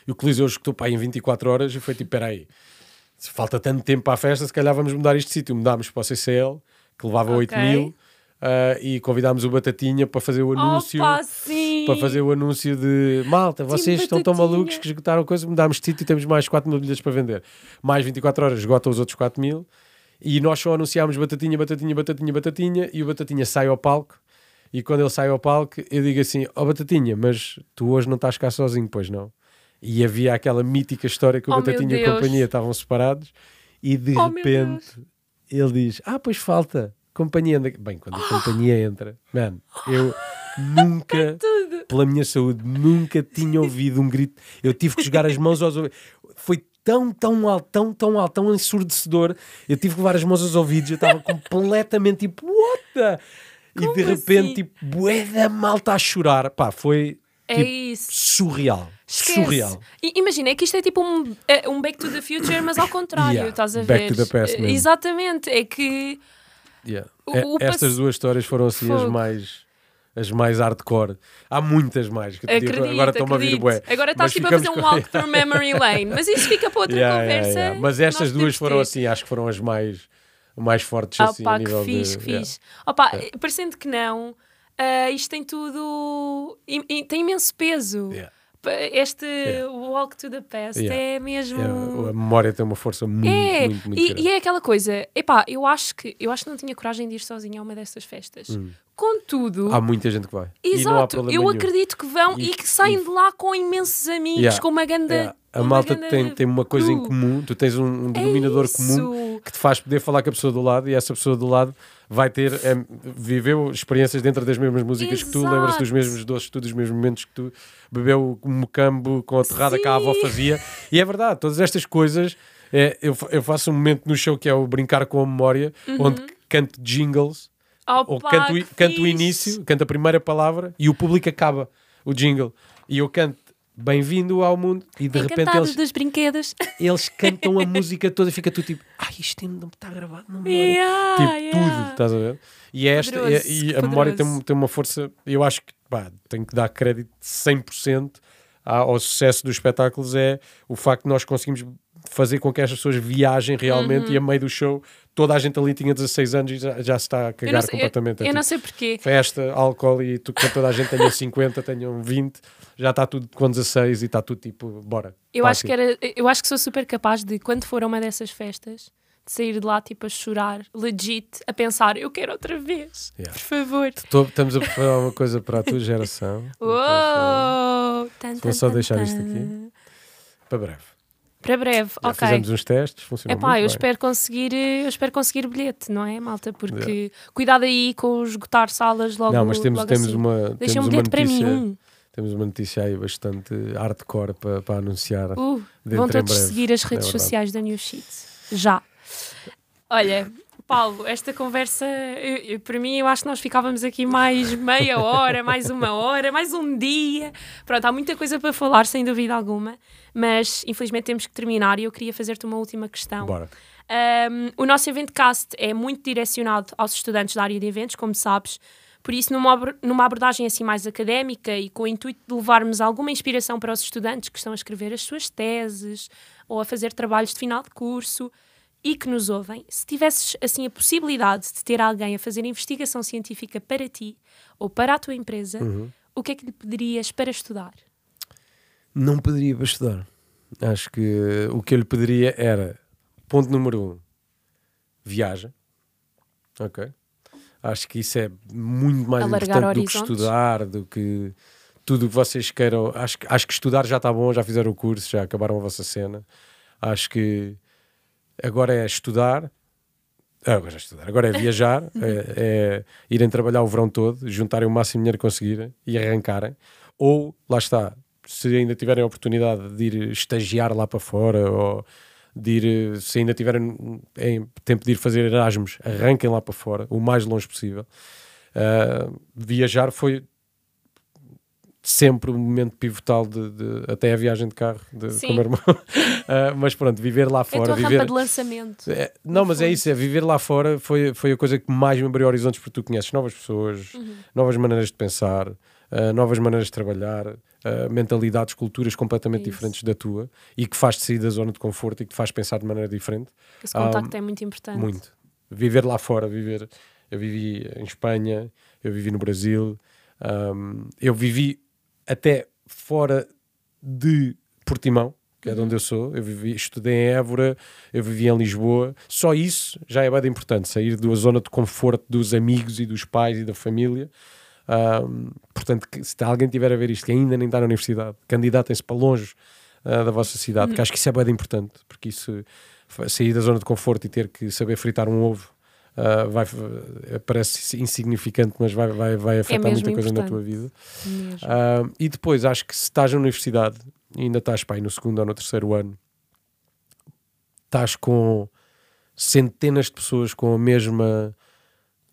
e o Coliseu escutou pá, em 24 horas e foi tipo, peraí, se falta tanto tempo para a festa, se calhar vamos mudar este sítio. Mudámos para o CCL, que levava Ok. 8 mil, eh, e convidámos o Batatinha para fazer o anúncio Opa, sim! para fazer o anúncio de malta, vocês estão tão malucos que esgotaram coisa, mudámos de sítio e temos mais 4 mil bilhetes para vender. Mais 24 horas esgotam os outros 4 mil e nós só anunciámos batatinha, batatinha, batatinha, batatinha e o batatinha sai ao palco e quando ele sai ao palco eu digo assim, ó batatinha, mas tu hoje não estás cá sozinho, pois não? E havia aquela mítica história que o Oh, Batatinha e a companhia estavam separados e de Oh, repente ele diz: Ah, pois falta, companhia anda. Bem, quando a companhia entra, mano, eu nunca, pela minha saúde, nunca tinha ouvido um grito. Eu tive que jogar as mãos aos ouvidos. Foi tão, tão alto, tão, tão alto, tão ensurdecedor. Eu tive que levar as mãos aos ouvidos. Eu estava completamente tipo, what the? E de repente, assim? tipo, bué da malta a chorar. Pá, foi É tipo, surreal. Esquece. Surreal. I- Imagina, é que isto é tipo um, é um Back to the Future, mas ao contrário, Yeah, estás a Back ver? to the past mesmo. Exatamente, é que Yeah. O- É- o Estas duas histórias foram assim as mais as mais hardcore. Há muitas mais. Que, acredito, agora estão-me a vir bué. Agora estás tipo a fazer um walk through memory lane, mas isso fica para outra Yeah, conversa. Mas estas duas foram ter. assim, acho que foram as mais, mais fortes assim, pá, a que nível fixe, de. que yeah. fixe. Opa, parecendo que não, ah, isto tem tudo. im- im- tem imenso peso. Yeah. Este Yeah. Walk to the Past Yeah. é mesmo. Yeah, A memória tem uma força muito, É, muito, muito e, grande. e é aquela coisa, epá, eu acho que eu acho que não tinha coragem de ir sozinha a uma dessas festas. Contudo, Hum. Há muita gente que vai. exato, eu nenhum. acredito que vão e, E- que saem e- de lá com imensos amigos, Yeah, com uma grande. A uma malta grande tem, tem uma coisa em comum, tu tens um, um denominador É comum que te faz poder falar com a pessoa do lado e essa pessoa do lado vai ter, é, viveu experiências dentro das mesmas músicas que tu, Exato. lembra-se dos mesmos doces, que tu, dos mesmos momentos que tu, bebeu o mocambo com a torrada que a avó Sim. fazia. E é verdade, todas estas coisas, é, eu, eu faço um momento no show que é o Brincar com a Memória, onde canto jingles, ou canto, Uhum. canto o início, canto a primeira palavra e o público acaba o jingle. E eu canto bem-vindo ao mundo e de repente eles, dos brinquedos. eles cantam a música toda e fica tudo tipo, ai, isto ainda não está gravado na memória. Yeah, tipo, yeah. tudo, estás a ver? E, é esta, Poderoso, e, e a memória tem, tem uma força, eu acho que pá, tenho que dar crédito 100% a- ao sucesso dos espetáculos é o facto de nós conseguimos fazer com que estas pessoas viajem realmente Uhum. e a meio do show toda a gente ali tinha 16 anos e já, já se está a cagar sei, completamente. eu, É eu não tipo, sei porquê. festa, álcool e tu, quando toda a gente tenha 50, tenham 20, já está tudo com 16 e está tudo tipo, bora. Eu acho que era, eu acho que sou super capaz de quando for a uma dessas festas de sair de lá tipo a chorar, legit, a pensar, eu quero outra vez. Yeah. Por favor. Tô- estamos a preparar uma coisa para a tua geração. Uou! Tan, Vou só tan, deixar isto aqui. Para breve. Para breve, Já ok. fizemos uns testes, funcionou Epá, muito eu bem. espero conseguir, eh, eu espero conseguir bilhete, não é, malta? Porque cuidado aí com esgotar salas logo. Não, mas temos, temos assim. uma, Deixa temos um uma bilhete para mim, notícia, temos uma notícia aí bastante hardcore para, para anunciar. Uh, vão todos seguir as É redes verdade. sociais da New Sheet. Já. Olha, Paulo, esta conversa, eu- eu- para mim, eu acho que nós ficávamos aqui mais meia hora, mais uma hora, mais um dia. Pronto, há muita coisa para falar, sem dúvida alguma, mas infelizmente temos que terminar e eu queria fazer-te uma última questão. Bora. Um, o nosso Eventcast é muito direcionado aos estudantes da área de eventos, como sabes. Por isso, numa, numa abordagem assim mais académica e com o intuito de levarmos alguma inspiração para os estudantes que estão a escrever as suas teses ou a fazer trabalhos de final de curso e que nos ouvem, se tivesses assim a possibilidade de ter alguém a fazer investigação científica para ti ou para a tua empresa, o que é que lhe pedirias para estudar? Não pediria para estudar. Acho que o que eu lhe pediria era, ponto número um, viagem. Ok? Acho que isso é muito mais Alargar importante do que horizontes. estudar, do que tudo o que vocês queiram. Acho, acho que estudar já está bom, já fizeram o curso, já acabaram a vossa cena. Acho que agora é estudar, Agora já estudar. Agora é viajar, é, é irem trabalhar o verão todo, juntarem o máximo de dinheiro que conseguirem e arrancarem. Ou, lá está, se ainda tiverem a oportunidade de ir estagiar lá para fora ou de ir, se ainda tiverem em tempo de ir fazer Erasmus, arranquem lá para fora, o mais longe possível. Uh, viajar foi sempre um momento pivotal de, de, até a viagem de carro de, com o meu irmão. uh, mas pronto, viver lá fora. É a viver... rampa de lançamento. É, não, mas é isso, é viver lá fora foi, foi a coisa que mais me abriu horizontes porque tu conheces novas pessoas, uhum. novas maneiras de pensar, uh, novas maneiras de trabalhar, uh, mentalidades, culturas completamente é diferentes da tua e que faz-te sair da zona de conforto e que te faz pensar de maneira diferente. Esse contacto um, é muito importante. Muito. Viver lá fora, viver. Eu vivi em Espanha, eu vivi no Brasil, um, eu vivi até fora de Portimão, que é de onde eu sou. Eu vivi, estudei em Évora, eu vivi em Lisboa. Só isso já é bem importante, sair da zona de conforto dos amigos e dos pais e da família. Um, portanto, que, se alguém tiver a ver isto que ainda nem está na universidade, candidatem-se para longe uh, da vossa cidade, uhum. que acho que isso é bem importante, porque isso sair da zona de conforto e ter que saber fritar um ovo uh, vai, parece insignificante, mas vai, vai, vai afetar é muita coisa na tua vida. Uh, e depois, acho que se estás na universidade e ainda estás pai, no segundo ou no terceiro ano, estás com centenas de pessoas com a mesma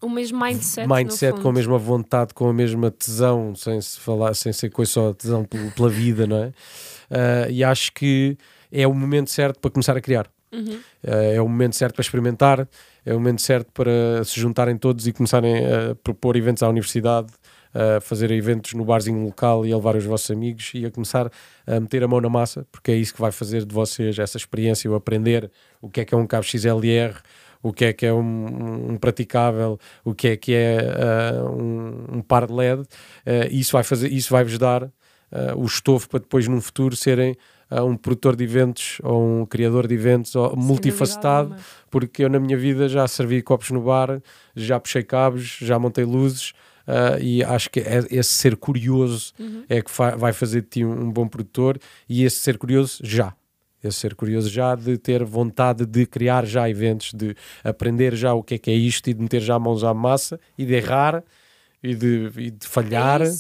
o mesmo mindset, mindset com a mesma vontade, com a mesma tesão, sem se falar, sem ser coisa só tesão pela vida, não é? Uh, e acho que é o momento certo para começar a criar. Uhum. Uh, é o momento certo para experimentar, é o momento certo para se juntarem todos e começarem a propor eventos à universidade, a fazer eventos no barzinho local e a levar os vossos amigos e a começar a meter a mão na massa, porque é isso que vai fazer de vocês essa experiência, o aprender o que é que é um cabo XLR, o que é que é um, um praticável, o que é que é uh, um, um, par de LED, uh, isso vai fazer, isso vai-vos dar uh, o estofo para depois num futuro serem um produtor de eventos ou um criador de eventos ou multifacetado, porque eu na minha vida já servi copos no bar, já puxei cabos, já montei luzes. Uh, e acho que é, esse ser curioso uhum. é que vai fazer de ti um, um, bom produtor e esse ser curioso já esse ser curioso já de ter vontade de criar já eventos de aprender já o que é que é isto e de meter já mãos à massa e de errar e de, e de falhar é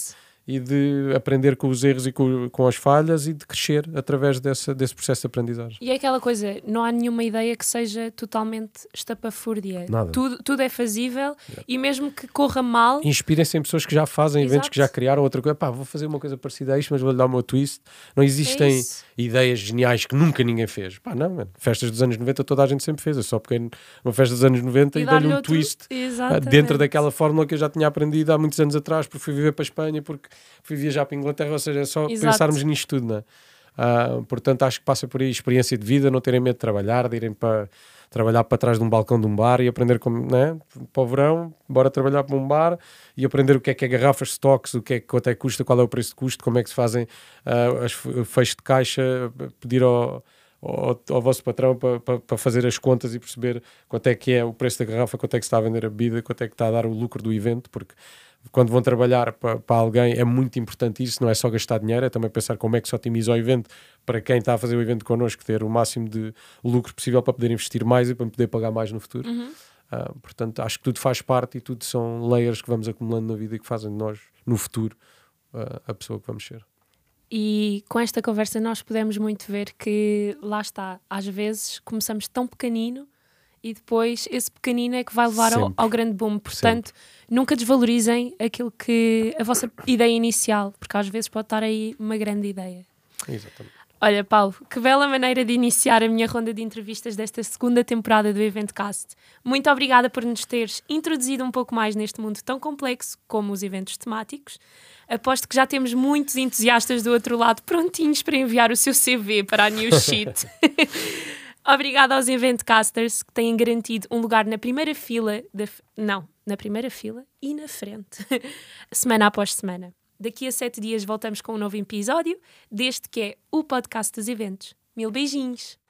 e de aprender com os erros e com, com as falhas e de crescer através dessa, desse processo de aprendizagem. E é aquela coisa, não há nenhuma ideia que seja totalmente estapafúrdia. Nada. Tudo, tudo é fazível yeah. e mesmo que corra mal... Inspirem-se em pessoas que já fazem Exato. eventos, que já criaram outra coisa. Pá, vou fazer uma coisa parecida a isto, mas vou-lhe dar o meu twist. Não existem é ideias geniais que nunca ninguém fez. Pá, não, mano. Festas dos anos 90 toda a gente sempre fez. Eu só peguei uma festa dos anos 90 e, e dei-lhe um outro... twist ah, Exatamente. dentro daquela fórmula que eu já tinha aprendido há muitos anos atrás, porque fui viver para a Espanha, porque fui viajar para a Inglaterra, ou seja, é só Exato. pensarmos nisto tudo, não é? Uh, portanto, acho que passa por aí experiência de vida, não terem medo de trabalhar, de irem para trabalhar para trás de um balcão de um bar e aprender como, né? para o verão, bora trabalhar para um bar e aprender o que é que é garrafas, stocks, o que é que quanto é que custa, qual é o preço de custo, como é que se fazem uh, as fechos de caixa, pedir ao, ao, ao vosso patrão para, para, para, fazer as contas e perceber quanto é que é o preço da garrafa, quanto é que se está a vender a bebida, quanto é que está a dar o lucro do evento, porque quando vão trabalhar para, para alguém é muito importante isso, não é só gastar dinheiro, é também pensar como é que se otimiza o evento para quem está a fazer o evento connosco, ter o máximo de lucro possível para poder investir mais e para poder pagar mais no futuro. Uhum. Uh, portanto, acho que tudo faz parte e tudo são layers que vamos acumulando na vida e que fazem de nós, no futuro, uh, a pessoa que vamos ser. E com esta conversa nós podemos muito ver que lá está, às vezes começamos tão pequenino e depois esse pequenino é que vai levar ao, ao, grande boom. Portanto, Sempre. nunca desvalorizem aquilo que a vossa ideia inicial, porque às vezes pode estar aí uma grande ideia. Exatamente. Olha, Paulo, que bela maneira de iniciar a minha ronda de entrevistas desta segunda temporada do Eventcast. Muito obrigada por nos teres introduzido um pouco mais neste mundo tão complexo como os eventos temáticos. Aposto que já temos muitos entusiastas do outro lado prontinhos para enviar o seu CV para a News Sheet. Obrigada aos Eventcasters que têm garantido um lugar na primeira fila, da, não, na primeira fila e na frente, semana após semana. Daqui a sete dias voltamos com um novo episódio, deste que é o podcast dos eventos. Mil beijinhos!